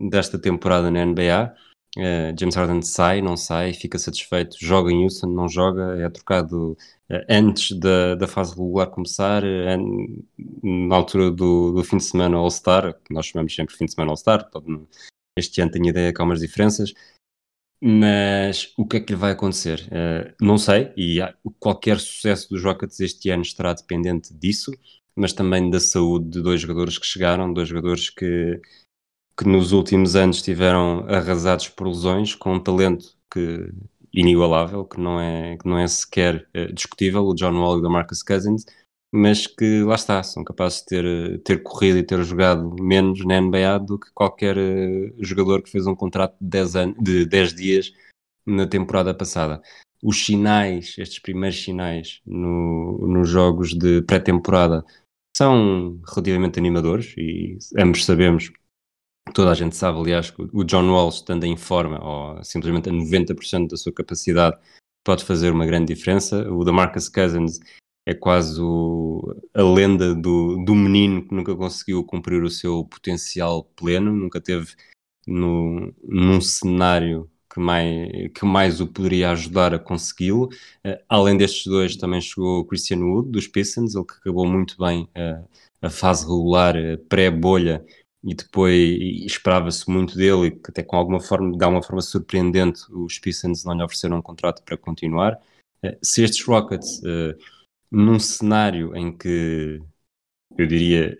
desta temporada na NBA. Uh, James Harden sai, não sai, fica satisfeito, joga em Houston, não joga, é trocado uh, antes da, da fase regular começar, uh, na altura do, do, fim de semana All-Star, que nós chamamos sempre fim de semana All-Star, este ano tenho ideia que há umas diferenças, mas o que é que lhe vai acontecer? não sei, e qualquer sucesso dos Rockets este ano estará dependente disso, mas também da saúde de dois jogadores que chegaram, dois jogadores que que nos últimos anos tiveram arrasados por lesões, com um talento que, inigualável, que não é, que não é sequer uh, discutível, o John Wall e o Marcus Cousins, mas que lá está, são capazes de ter, ter corrido e ter jogado menos na NBA do que qualquer uh, jogador que fez um contrato de 10, anos, de 10 dias na temporada passada. os sinais, estes primeiros sinais no, nos jogos de pré-temporada são relativamente animadores e ambos sabemos, toda a gente sabe, aliás, que o John Wall estando em forma ou simplesmente a 90% da sua capacidade pode fazer uma grande diferença. O da Marcus Cousins é quase o, a lenda do, do menino que nunca conseguiu cumprir o seu potencial pleno, nunca teve no, num cenário que mais, que mais o poderia ajudar a consegui-lo. Uh, além destes dois, também chegou o Christian Wood, dos Pistons, ele que acabou muito bem uh, a fase regular, uh, pré-bolha, e depois esperava-se muito dele, que até com alguma forma, de alguma forma surpreendente, os Pistons não lhe ofereceram um contrato para continuar. se estes Rockets num cenário em que eu diria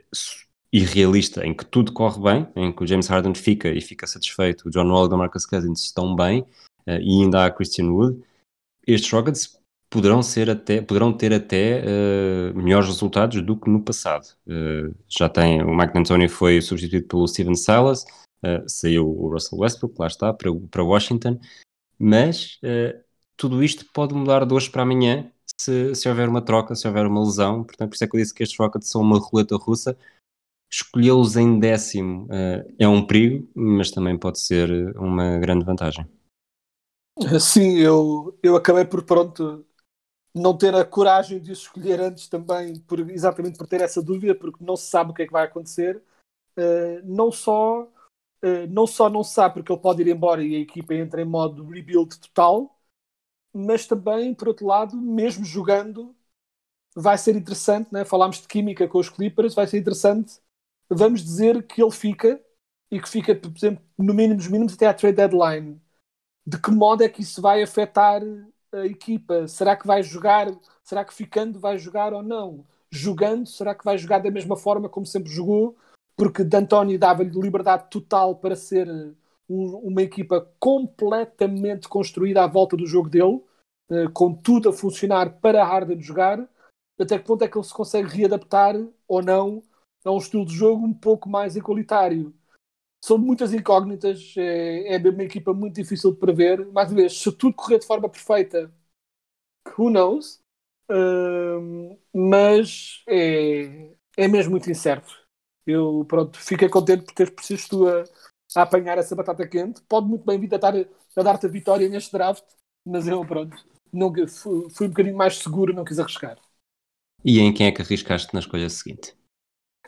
irrealista, em que tudo corre bem, em que o James Harden fica e fica satisfeito, o John Wall e o Marcus Cousins estão bem uh, e ainda há Christian Wood, estes Rockets poderão, ser até, poderão ter até uh, melhores resultados do que no passado. Uh, já tem, o Mike D'Antoni foi substituído pelo Steven Silas, saiu o Russell Westbrook, lá está, para, para Washington, mas tudo isto pode mudar de hoje para amanhã se, se houver uma troca, se houver uma lesão. Portanto, por isso é que eu disse que estes Rockets são uma roleta russa. Escolhê-los em décimo uh, é um perigo, mas também pode ser uma grande vantagem. Sim, eu, eu acabei por pronto não ter a coragem de escolher antes também, por, exatamente por ter essa dúvida, porque não se sabe o que é que vai acontecer. Uh, não só uh, não só não se sabe porque ele pode ir embora e a equipa entra em modo rebuild total, mas também, por outro lado, mesmo jogando, vai ser interessante, né? falámos de química com os Clippers, vai ser interessante, vamos dizer que ele fica, e que fica, por exemplo, no mínimo dos mínimos até à trade deadline. De que modo é que isso vai afetar a equipa? Será que vai jogar? Será que ficando vai jogar ou não? Jogando, será que vai jogar da mesma forma como sempre jogou? Porque D'Antoni dava-lhe liberdade total para ser um, uma equipa completamente construída à volta do jogo dele, uh, com tudo a funcionar para Harden jogar, até que ponto é que ele se consegue readaptar ou não a um estilo de jogo um pouco mais igualitário. São muitas incógnitas, é, é uma equipa muito difícil de prever. Mais uma vez, se tudo correr de forma perfeita, who knows? Uh, mas é, é mesmo muito incerto. Eu pronto, fiquei contente por teres preciso tu a, a apanhar essa batata quente. Pode muito bem vir a, dar, a dar-te a vitória neste draft, mas eu, pronto, não, fui, fui um bocadinho mais seguro, não quis arriscar. E em quem é que arriscaste na escolha seguinte?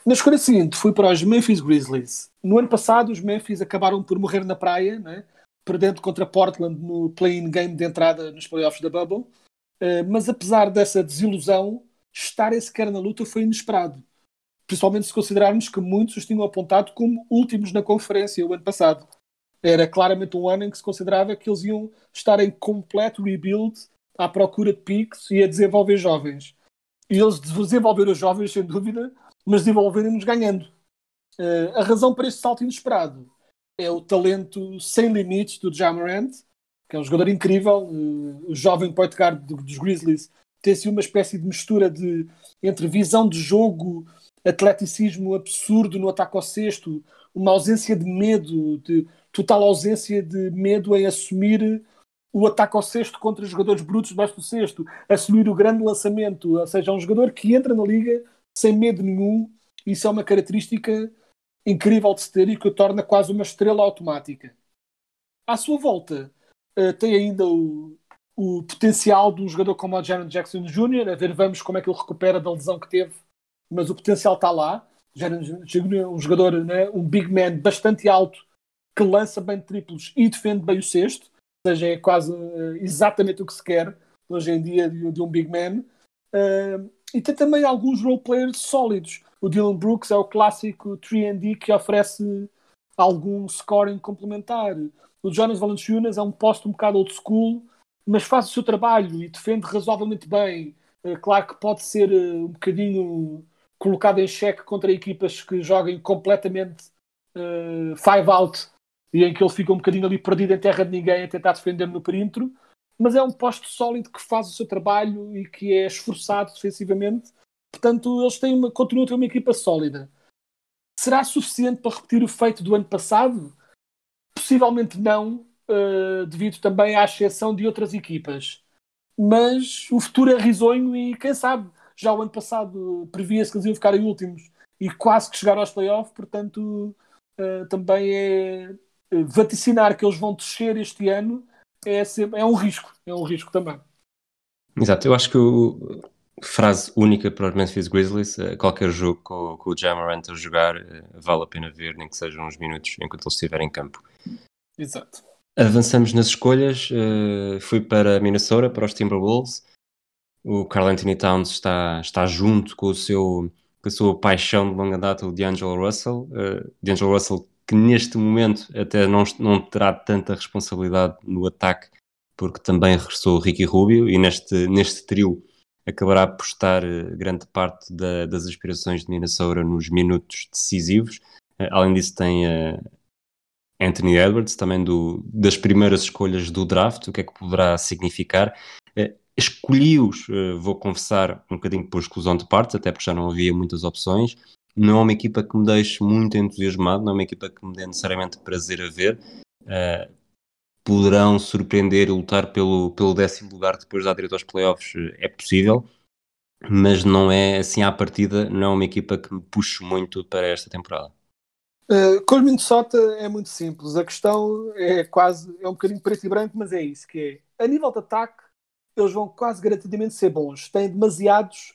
Na escolha seguinte, fui para os Memphis Grizzlies. No ano passado, os Memphis acabaram por morrer na praia, né? perdendo contra Portland no play-in game de entrada nos playoffs da Bubble. Uh, mas apesar dessa desilusão, estarem sequer na luta foi inesperado principalmente se considerarmos que muitos os tinham apontado como últimos na conferência o ano passado. Era claramente um ano em que se considerava que eles iam estar em completo rebuild à procura de piques e a desenvolver jovens. E eles desenvolveram os jovens, sem dúvida, mas desenvolveram-nos ganhando. Uh, a razão para este salto inesperado é o talento sem limites do Jamarant, que é um jogador incrível. Uh, o jovem point guard dos Grizzlies tem assim uma espécie de mistura de entre visão de jogo, atleticismo absurdo no ataque ao cesto, uma ausência de medo, de total ausência de medo em assumir o ataque ao cesto contra jogadores brutos debaixo do cesto, assumir o grande lançamento, ou seja, é um jogador que entra na liga sem medo nenhum, isso é uma característica incrível de se ter e que o torna quase uma estrela automática. À sua volta, uh, tem ainda o, o potencial de um jogador como o Jaron Jackson Jr., a ver vamos como é que ele recupera da lesão que teve mas o potencial está lá. Já um jogador, né, um big man bastante alto, que lança bem triplos e defende bem o sexto, ou seja, é quase uh, exatamente o que se quer hoje em dia de, de um big man. Uh, e tem também alguns role players sólidos. O Dylan Brooks é o clássico 3D que oferece algum scoring complementar. O Jonas Valanciunas é um posto um bocado old school, mas faz o seu trabalho e defende razoavelmente bem. Uh, claro que pode ser uh, um bocadinho colocado em xeque contra equipas que joguem completamente uh, five out e em que ele fica um bocadinho ali perdido em terra de ninguém a tentar defender no perímetro, mas é um posto sólido que faz o seu trabalho e que é esforçado defensivamente. Portanto, eles têm uma, continuam a ter uma equipa sólida. Será suficiente para repetir o feito do ano passado? Possivelmente não, uh, devido também à exceção de outras equipas. mas o futuro é risonho e quem sabe, já o ano passado previa-se que eles iam ficar em últimos e quase que chegaram aos playoffs, portanto uh, também é uh, vaticinar que eles vão descer este ano é, sempre, é um risco, é um risco também. Exato, eu acho que o, frase única para os Memphis Grizzlies, uh, qualquer jogo com, com o Jamarant a jogar vale a pena ver, nem que sejam uns minutos enquanto ele estiver em campo. Exato. Avançamos nas escolhas, fui para Minnesota, para os Timberwolves. O Carl Anthony Towns está, está junto com o seu com a sua paixão de longa data, o D'Angelo Russell. Uh, D'Angelo Russell que neste momento até não, não terá tanta responsabilidade no ataque, porque também regressou o Ricky Rubio e neste, neste trio acabará por estar uh, grande parte da, das aspirações de Minnesota nos minutos decisivos. Uh, além disso tem Anthony Edwards, também do, das primeiras escolhas do draft, o que é que poderá significar. Escolhi-os, vou confessar, um bocadinho por exclusão de partes, até porque já não havia muitas opções. Não é uma equipa que me deixe muito entusiasmado, não é uma equipa que me dê necessariamente prazer a ver. Uh, poderão surpreender e lutar pelo, pelo décimo lugar depois da direito aos playoffs, uh, é possível, mas não é assim à partida, não é uma equipa que me puxe muito para esta temporada. Uh, com o Minnesota é muito simples. A questão é quase, é um bocadinho preto e branco, mas é isso que é. A nível de ataque, eles vão quase garantidamente ser bons. Têm demasiados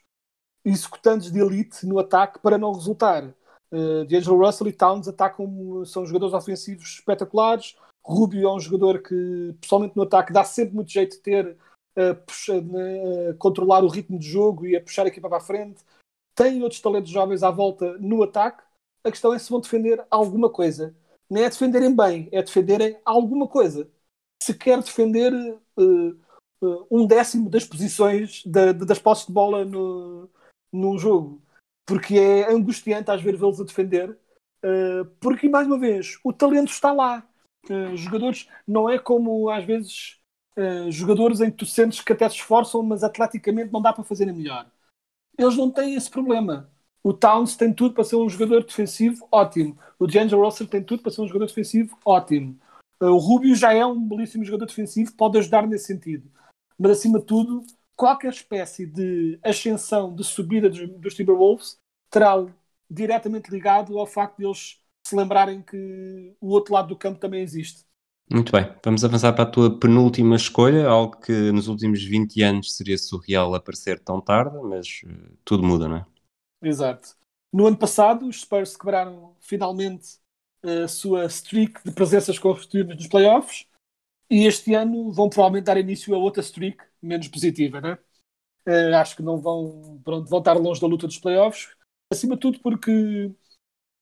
executantes de elite no ataque para não resultar. Uh, D'Angelo Russell e Towns atacam, são jogadores ofensivos espetaculares. Rubio é um jogador que, pessoalmente no ataque, dá sempre muito jeito de ter, uh, puxa, uh, controlar o ritmo de jogo e a puxar a equipa para a frente. Tem outros talentos jovens à volta no ataque. A questão é se vão defender alguma coisa. Não é defenderem bem, é defenderem alguma coisa. Se quer defender uh, uh, um décimo das posições da, das posses de bola no, num jogo. Porque é angustiante às vezes vê-los a defender. Uh, porque, mais uma vez, o talento está lá. Uh, jogadores não é como às vezes jogadores em que tu sentes que até se esforçam, mas atleticamente não dá para fazer melhor. Eles não têm esse problema. O Towns tem tudo para ser um jogador defensivo ótimo. O D'Angelo Russell tem tudo para ser um jogador defensivo ótimo. O Rubio já é um belíssimo jogador defensivo, pode ajudar nesse sentido mas acima de tudo, qualquer espécie de ascensão, de subida dos, dos Timberwolves terá diretamente ligado ao facto de eles se lembrarem que o outro lado do campo também existe. Muito bem, vamos avançar para a tua penúltima escolha, algo que nos últimos 20 anos seria surreal aparecer tão tarde, mas uh, tudo muda, não é? Exato. No ano passado, os Spurs quebraram finalmente a sua streak de presenças consecutivas nos playoffs e este ano vão provavelmente dar início a outra streak menos positiva, né? Uh, acho que não vão, pronto, vão estar longe da luta dos playoffs. Acima de tudo porque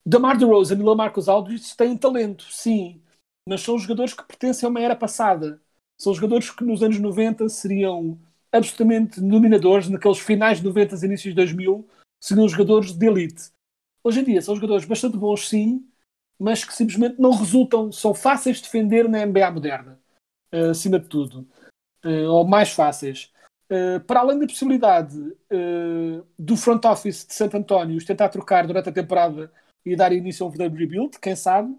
Damar DeRozan e LaMarcus Aldridge têm talento, sim, mas são jogadores que pertencem a uma era passada. São jogadores que nos anos 90 seriam absolutamente dominadores, naqueles finais de 90 e inícios de 2000, seriam jogadores de elite. Hoje em dia são jogadores bastante bons, sim, mas que simplesmente não resultam, são fáceis de defender na NBA moderna. Eh, acima de tudo, uh, ou mais fáceis. Uh, para além da possibilidade do front office de Santo António tentar trocar durante a temporada e dar início a um verdadeiro rebuild, quem sabe,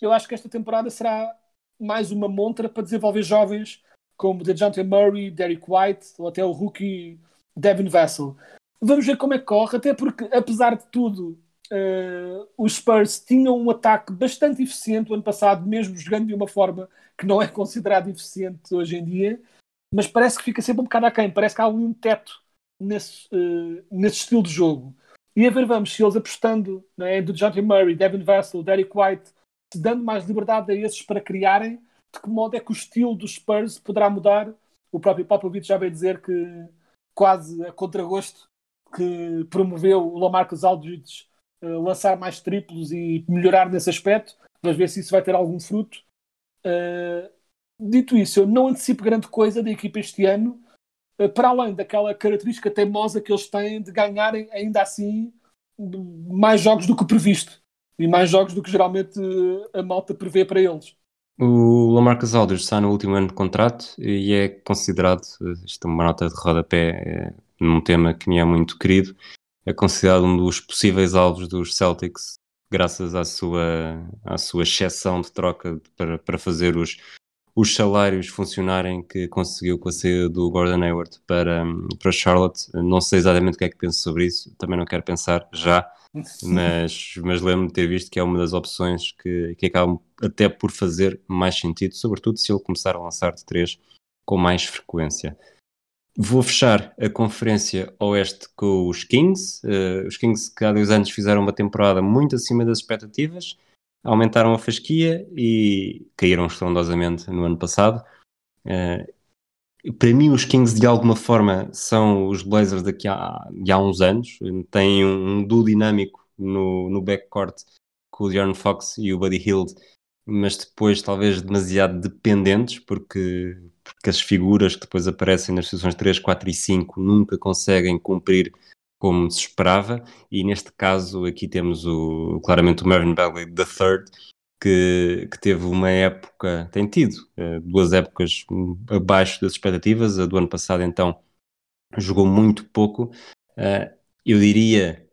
eu acho que esta temporada será mais uma montra para desenvolver jovens como DeJounte Murray, Derek White ou até o rookie Devin Vassell. Vamos ver como é que corre, até porque, apesar de tudo, uh, os Spurs tinham um ataque bastante eficiente o ano passado, mesmo jogando de uma forma que não é considerado eficiente hoje em dia, mas parece que fica sempre um bocado aquém, parece que há um teto nesse, uh, nesse estilo de jogo. E a ver, vamos, se eles apostando né, do John. Murray, Devin Vassell, Derek White, dando mais liberdade a esses para criarem, de que modo é que o estilo dos Spurs poderá mudar? O próprio Popovich já veio dizer que quase a contragosto que promoveu o Lamarcus Aldridge uh, lançar mais triplos e melhorar nesse aspecto. Vamos ver se isso vai ter algum fruto. Uh, dito isso, eu não antecipo grande coisa da equipa este ano, uh, para além daquela característica teimosa que eles têm de ganharem ainda assim mais jogos do que previsto e mais jogos do que geralmente a malta prevê para eles. O Lamarcus Aldridge está no último ano de contrato e é considerado, isto é uma nota de rodapé, é, num tema que me é muito querido, é considerado um dos possíveis alvos dos Celtics graças à sua, à sua exceção de troca para, para fazer os, os salários funcionarem que conseguiu com a saída do Gordon Hayward para, para Charlotte. Não sei exatamente o que é que penso sobre isso, também não quero pensar já, mas, mas lembro-me de ter visto que é uma das opções que, que acabam até por fazer mais sentido, sobretudo se ele começar a lançar de três com mais frequência. Vou fechar a conferência oeste com os Kings. Uh, os Kings que há dois anos fizeram uma temporada muito acima das expectativas, aumentaram a fasquia e caíram estrondosamente no ano passado. Uh, para mim, os Kings de alguma forma são os Blazers daqui a, de há uns anos. Têm um, um duo dinâmico no, no backcourt com o De'Aaron Fox e o Buddy Hield, mas depois talvez demasiado dependentes, porque, porque as figuras que depois aparecem nas posições 3, 4 e 5 nunca conseguem cumprir como se esperava, e neste caso aqui temos o, claramente o Marvin Bagley III, que, que teve uma época, tem tido uh, duas épocas abaixo das expectativas, a do ano passado então jogou muito pouco, uh, eu diria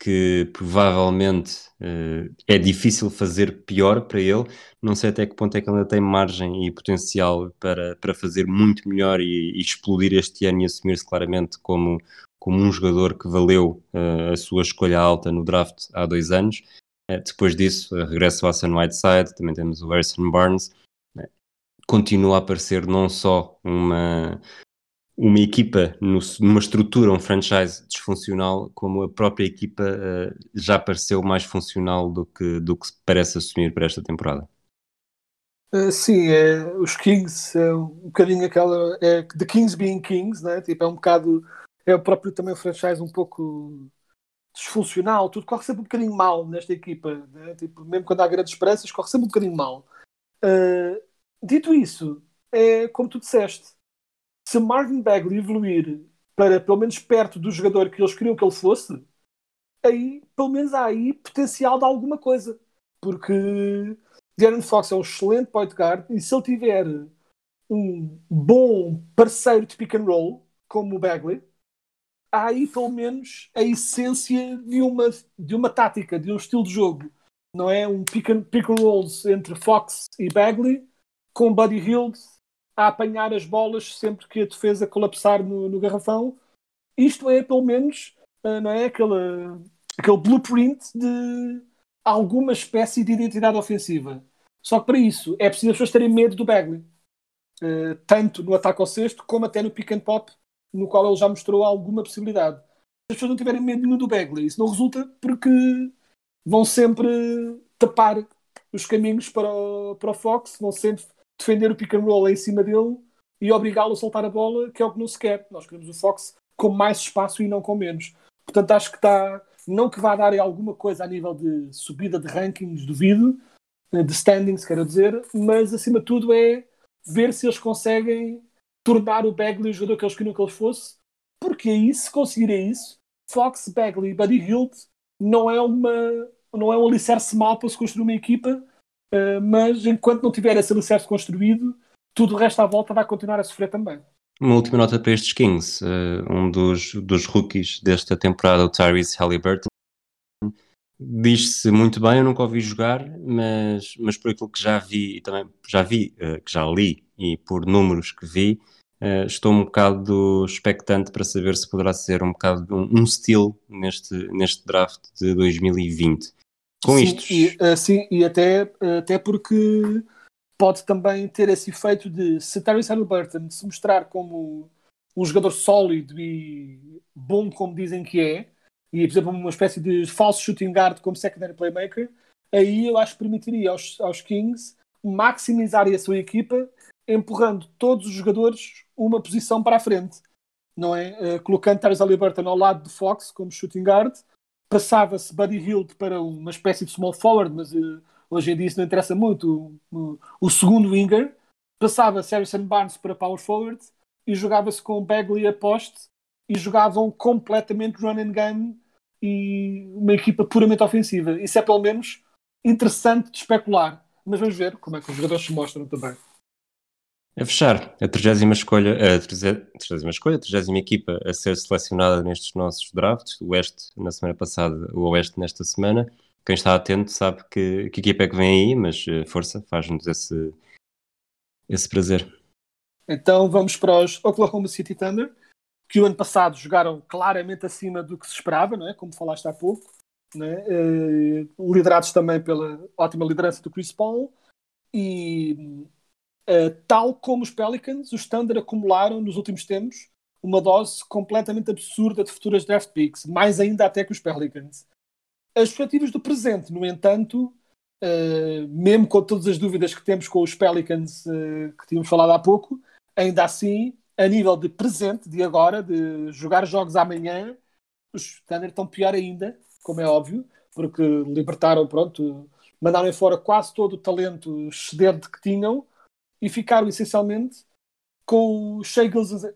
que provavelmente uh, é difícil fazer pior para ele. Não sei até que ponto é que ele ainda tem margem e potencial para, para fazer muito melhor e, e explodir este ano e assumir-se claramente como, como um jogador que valeu uh, a sua escolha alta no draft há dois anos. Uh, depois disso, regresso ao Hassan Whiteside, também temos o Harrison Barnes. Continua a aparecer não só uma, uma equipa no, numa estrutura, um franchise disfuncional, como a própria equipa uh, já pareceu mais funcional do que, do que parece assumir para esta temporada. Uh, sim, é, os Kings é um bocadinho aquela. É, The Kings being Kings, né? tipo, é um bocado. É o próprio também franchise um pouco disfuncional, tudo corre sempre um bocadinho mal nesta equipa, né? tipo, mesmo quando há grandes esperanças, corre sempre um bocadinho mal. Uh, dito isso, é como tu disseste, se Marvin Bagley evoluir para pelo menos perto do jogador que eles queriam que ele fosse, aí pelo menos há aí potencial de alguma coisa. Porque Darren Fox é um excelente point guard e se ele tiver um bom parceiro de pick and roll, como o Bagley, há aí pelo menos a essência de uma, de uma tática, de um estilo de jogo. Não é um pick and, pick and rolls entre Fox e Bagley com Buddy Hield a apanhar as bolas sempre que a defesa colapsar no, no garrafão. Isto é, pelo menos, uh, não é aquele, aquele blueprint de alguma espécie de identidade ofensiva. Só que para isso é preciso as pessoas terem medo do Bagley. Uh, tanto no ataque ao sexto como até no pick and pop, no qual ele já mostrou alguma possibilidade. Se as pessoas não tiverem medo nenhum do Bagley, isso não resulta porque vão sempre tapar os caminhos para o, para o Fox, vão sempre defender o pick and roll em cima dele e obrigá-lo a soltar a bola, que é o que não se quer. Nós queremos o Fox com mais espaço e não com menos. Portanto, acho que está. Não que vá dar alguma coisa a nível de subida de rankings, duvido, eh, de standings, quero dizer, mas acima de tudo é ver se eles conseguem tornar o Bagley o jogador que eles queriam que ele fosse, porque aí, se conseguirem isso, Fox, Bagley e Buddy Hilt não é uma não é um alicerce mal para se construir uma equipa Uh, mas enquanto não tiver esse alicerce construído, tudo o resto à volta vai continuar a sofrer também. Uma última nota para estes Kings. Uh, um dos, dos rookies desta temporada, o Tyrese Halliburton, diz-se muito bem, eu nunca ouvi jogar, mas, mas por aquilo que já vi e também já vi, uh, que já li e por números que vi, uh, estou um bocado expectante para saber se poderá ser um bocado um, um steal neste, neste draft de 2020 com sim, isto. E, assim, e até, até porque pode também ter esse efeito de se Tyrese Halliburton se mostrar como um jogador sólido e bom como dizem que é, e por exemplo uma espécie de falso shooting guard como secondary playmaker, aí eu acho que permitiria aos, aos Kings maximizarem a sua equipa empurrando todos os jogadores uma posição para a frente, não é? Uh, colocando Tyrese Halliburton ao lado de Fox como shooting guard passava-se Buddy Hield para uma espécie de small forward, mas uh, hoje em dia isso não interessa muito, o, o, segundo winger, passava-se Harrison Barnes para power forward e jogava-se com Bagley a poste e jogavam completamente run and gun e uma equipa puramente ofensiva. Isso é pelo menos interessante de especular, mas vamos ver como é que os jogadores se mostram também. A fechar, a 30 escolha, a 30 escolha, a 30 equipa a ser selecionada nestes nossos drafts, o Oeste na semana passada, o Oeste nesta semana. Quem está atento sabe que, que equipa é que vem aí, mas eh, força, faz-nos esse, esse prazer. Então vamos para os Oklahoma City Thunder, que o ano passado jogaram claramente acima do que se esperava, não é? como falaste há pouco, é? Eh, liderados também pela ótima liderança do Chris Paul. E eh, tal como os Pelicans, os Thunder acumularam nos últimos tempos uma dose completamente absurda de futuras draft picks, mais ainda até que os Pelicans. As perspectivas do presente, no entanto, uh, mesmo com todas as dúvidas que temos com os Pelicans uh, que tínhamos falado há pouco, ainda assim, a nível de presente, de agora, de jogar jogos amanhã, os Thunder estão pior ainda, como é óbvio, porque libertaram, pronto, mandaram fora quase todo o talento excedente que tinham e ficaram essencialmente com o Shea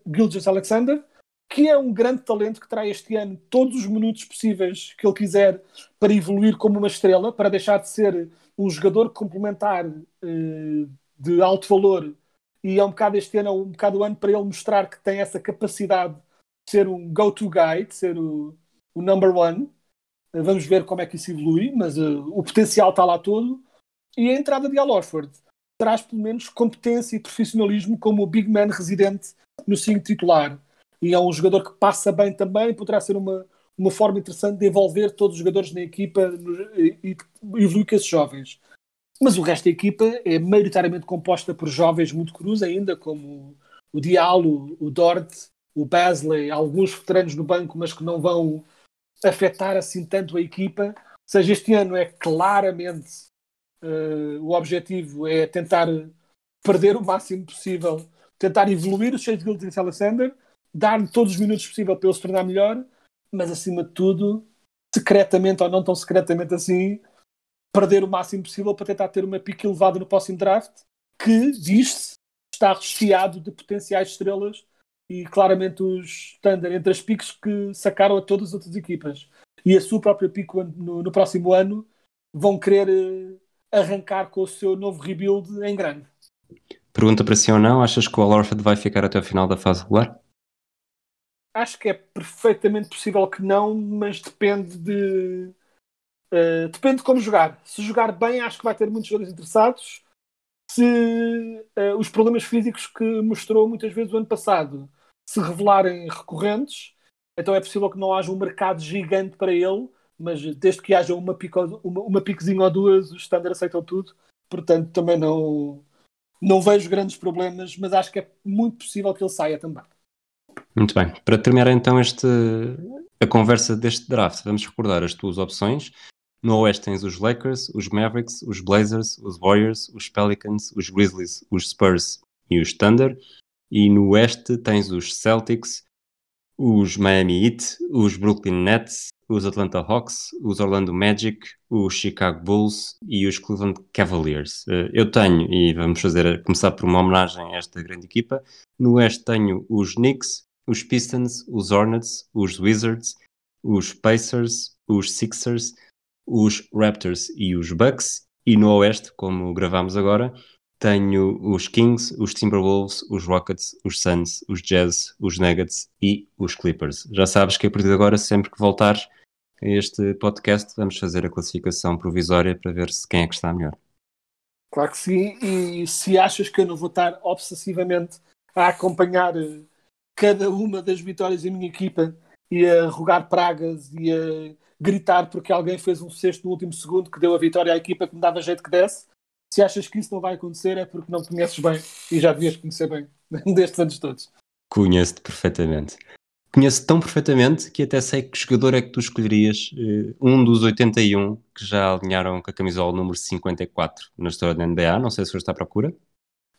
Gilgis Alexander, que é um grande talento que traz este ano todos os minutos possíveis que ele quiser para evoluir como uma estrela, para deixar de ser um jogador complementar eh, de alto valor. E é um bocado este ano, é um bocado o ano para ele mostrar que tem essa capacidade de ser um go-to guy, de ser o, o number one. Eh, vamos ver como é que isso evolui, mas uh, o potencial está lá todo. E a entrada de Al Orford traz pelo menos competência e profissionalismo como o big man residente no 5 titular. E é um jogador que passa bem também, poderá ser uma, uma forma interessante de envolver todos os jogadores na equipa e, evoluir com esses jovens. Mas o resto da equipa é maioritariamente composta por jovens muito cruz ainda, como o Diallo, o Dort, o Basley, alguns veteranos no banco, mas que não vão afetar assim tanto a equipa. Ou seja, este ano é claramente Uh, o objetivo é tentar perder o máximo possível, tentar evoluir o Shea Gilgis Alexander, dar-lhe todos os minutos possível para ele se tornar melhor, mas acima de tudo, secretamente ou não tão secretamente assim, perder o máximo possível para tentar ter uma pique elevada no próximo draft, que diz-se está recheado de potenciais estrelas e claramente os Thunder entre as piques que sacaram a todas as outras equipas e a sua própria pique no, no próximo ano vão querer eh, arrancar com o seu novo rebuild em grande. Pergunta para si ou não, achas que o Al vai ficar até o final da fase regular? Acho que é perfeitamente possível que não, mas depende de. Uh, depende de como jogar. Se jogar bem, acho que vai ter muitos jogadores interessados. Se uh, os problemas físicos que mostrou muitas vezes o ano passado se revelarem recorrentes, então é possível que não haja um mercado gigante para ele mas desde que haja uma, pico, uma, uma piquezinha ou duas, os standard aceitam tudo, portanto também não, não vejo grandes problemas, mas acho que é muito possível que ele saia também. Muito bem. Para terminar então este, a conversa deste draft, vamos recordar as tuas opções. No Oeste tens os Lakers, os Mavericks, os Blazers, os Warriors, os Pelicans, os Grizzlies, os Spurs e os Thunder. E no Oeste tens os Celtics, os Miami Heat, os Brooklyn Nets, os Atlanta Hawks, os Orlando Magic, os Chicago Bulls e os Cleveland Cavaliers. Eh, eu tenho, e vamos fazer começar por uma homenagem a esta grande equipa, no Oeste tenho os Knicks, os Pistons, os Hornets, os Wizards, os Pacers, os Sixers, os Raptors e os Bucks, e no Oeste, como gravamos agora, tenho os Kings, os Timberwolves, os Rockets, os Suns, os Jazz, os Nuggets e os Clippers. Já sabes que a partir de agora, sempre que voltares este podcast, vamos fazer a classificação provisória para ver se quem é que está melhor. Claro que sim, e se achas que eu não vou estar obsessivamente a acompanhar eh, cada uma das vitórias da minha equipa e a rogar pragas e a gritar porque alguém fez um sexto no último segundo que deu a vitória à equipa que me dava jeito que desse, se achas que isso não vai acontecer é porque não conheces bem e já devias conhecer bem destes anos todos. Conheço-te perfeitamente. Conheço tão perfeitamente que até sei que jogador é que tu escolherias, uh, um dos 81 que já alinharam com a camisola número 54 na história da NBA. Não sei se foste à procura.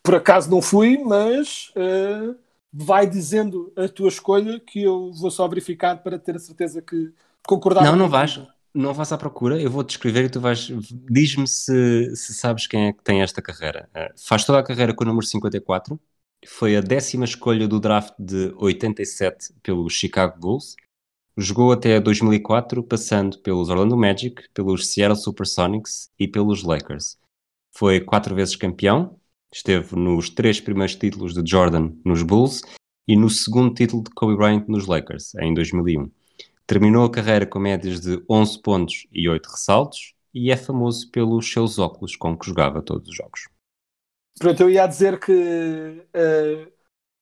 Por acaso não fui, mas uh, vai dizendo a tua escolha que eu vou só verificar para ter a certeza que concordar. Não, não vais não vás à procura, eu vou-te escrever e tu vais. Diz-me se, se, sabes quem é que tem esta carreira. Uh, faz toda a carreira com o número 54, foi a décima escolha do draft de 87 pelo Chicago Bulls. Jogou até 2004, passando pelos Orlando Magic, pelos Seattle Supersonics e pelos Lakers. Foi quatro vezes campeão, esteve nos três primeiros títulos de Jordan nos Bulls e no segundo título de Kobe Bryant nos Lakers, em 2001. Terminou a carreira com médias de 11 pontos e 8 ressaltos e é famoso pelos seus óculos com que jogava todos os jogos. Pronto, eu ia dizer que eh,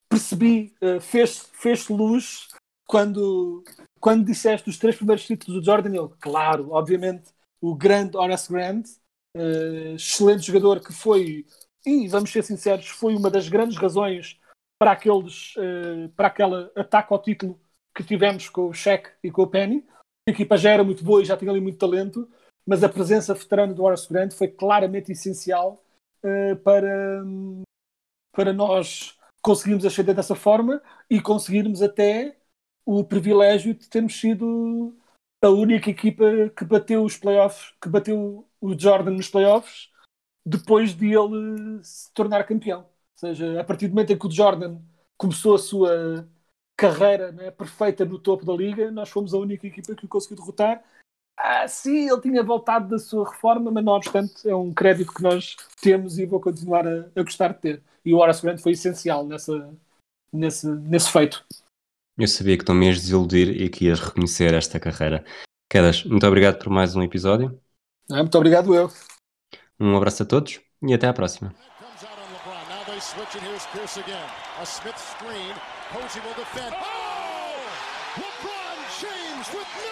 percebi, eh, fez, fez luz quando, quando disseste os três primeiros títulos do Jordan. Claro, obviamente, o grande Horace Grant, eh, excelente jogador que foi, e vamos ser sinceros, foi uma das grandes razões para aqueles, para aquele ataque ao título que tivemos com o Shaq e com o Penny. A equipa já era muito boa e já tinha ali muito talento, mas a presença veterana do Horace Grant foi claramente essencial para, para nós conseguirmos ascender dessa forma e conseguirmos até o privilégio de termos sido a única equipa que bateu os playoffs, que bateu o Jordan nos playoffs depois de ele se tornar campeão. Ou seja, a partir do momento em que o Jordan começou a sua carreira né, perfeita no topo da liga, nós fomos a única equipa que o conseguiu derrotar. Ah, sim, ele tinha voltado da sua reforma, mas não obstante, é um crédito que nós temos e vou continuar a, a gostar de ter. E o Horace Grant foi essencial nessa, nesse, nesse feito. Eu sabia que não me ias desiludir e que ias reconhecer esta carreira. Quedas, muito obrigado por mais um episódio. Ah, muito obrigado, eu. Um abraço a todos e até à próxima. Comes out on LeBron. Now they switch, and here's Pierce again. A Smith screen. Posey will defend. Oh! LeBron James with no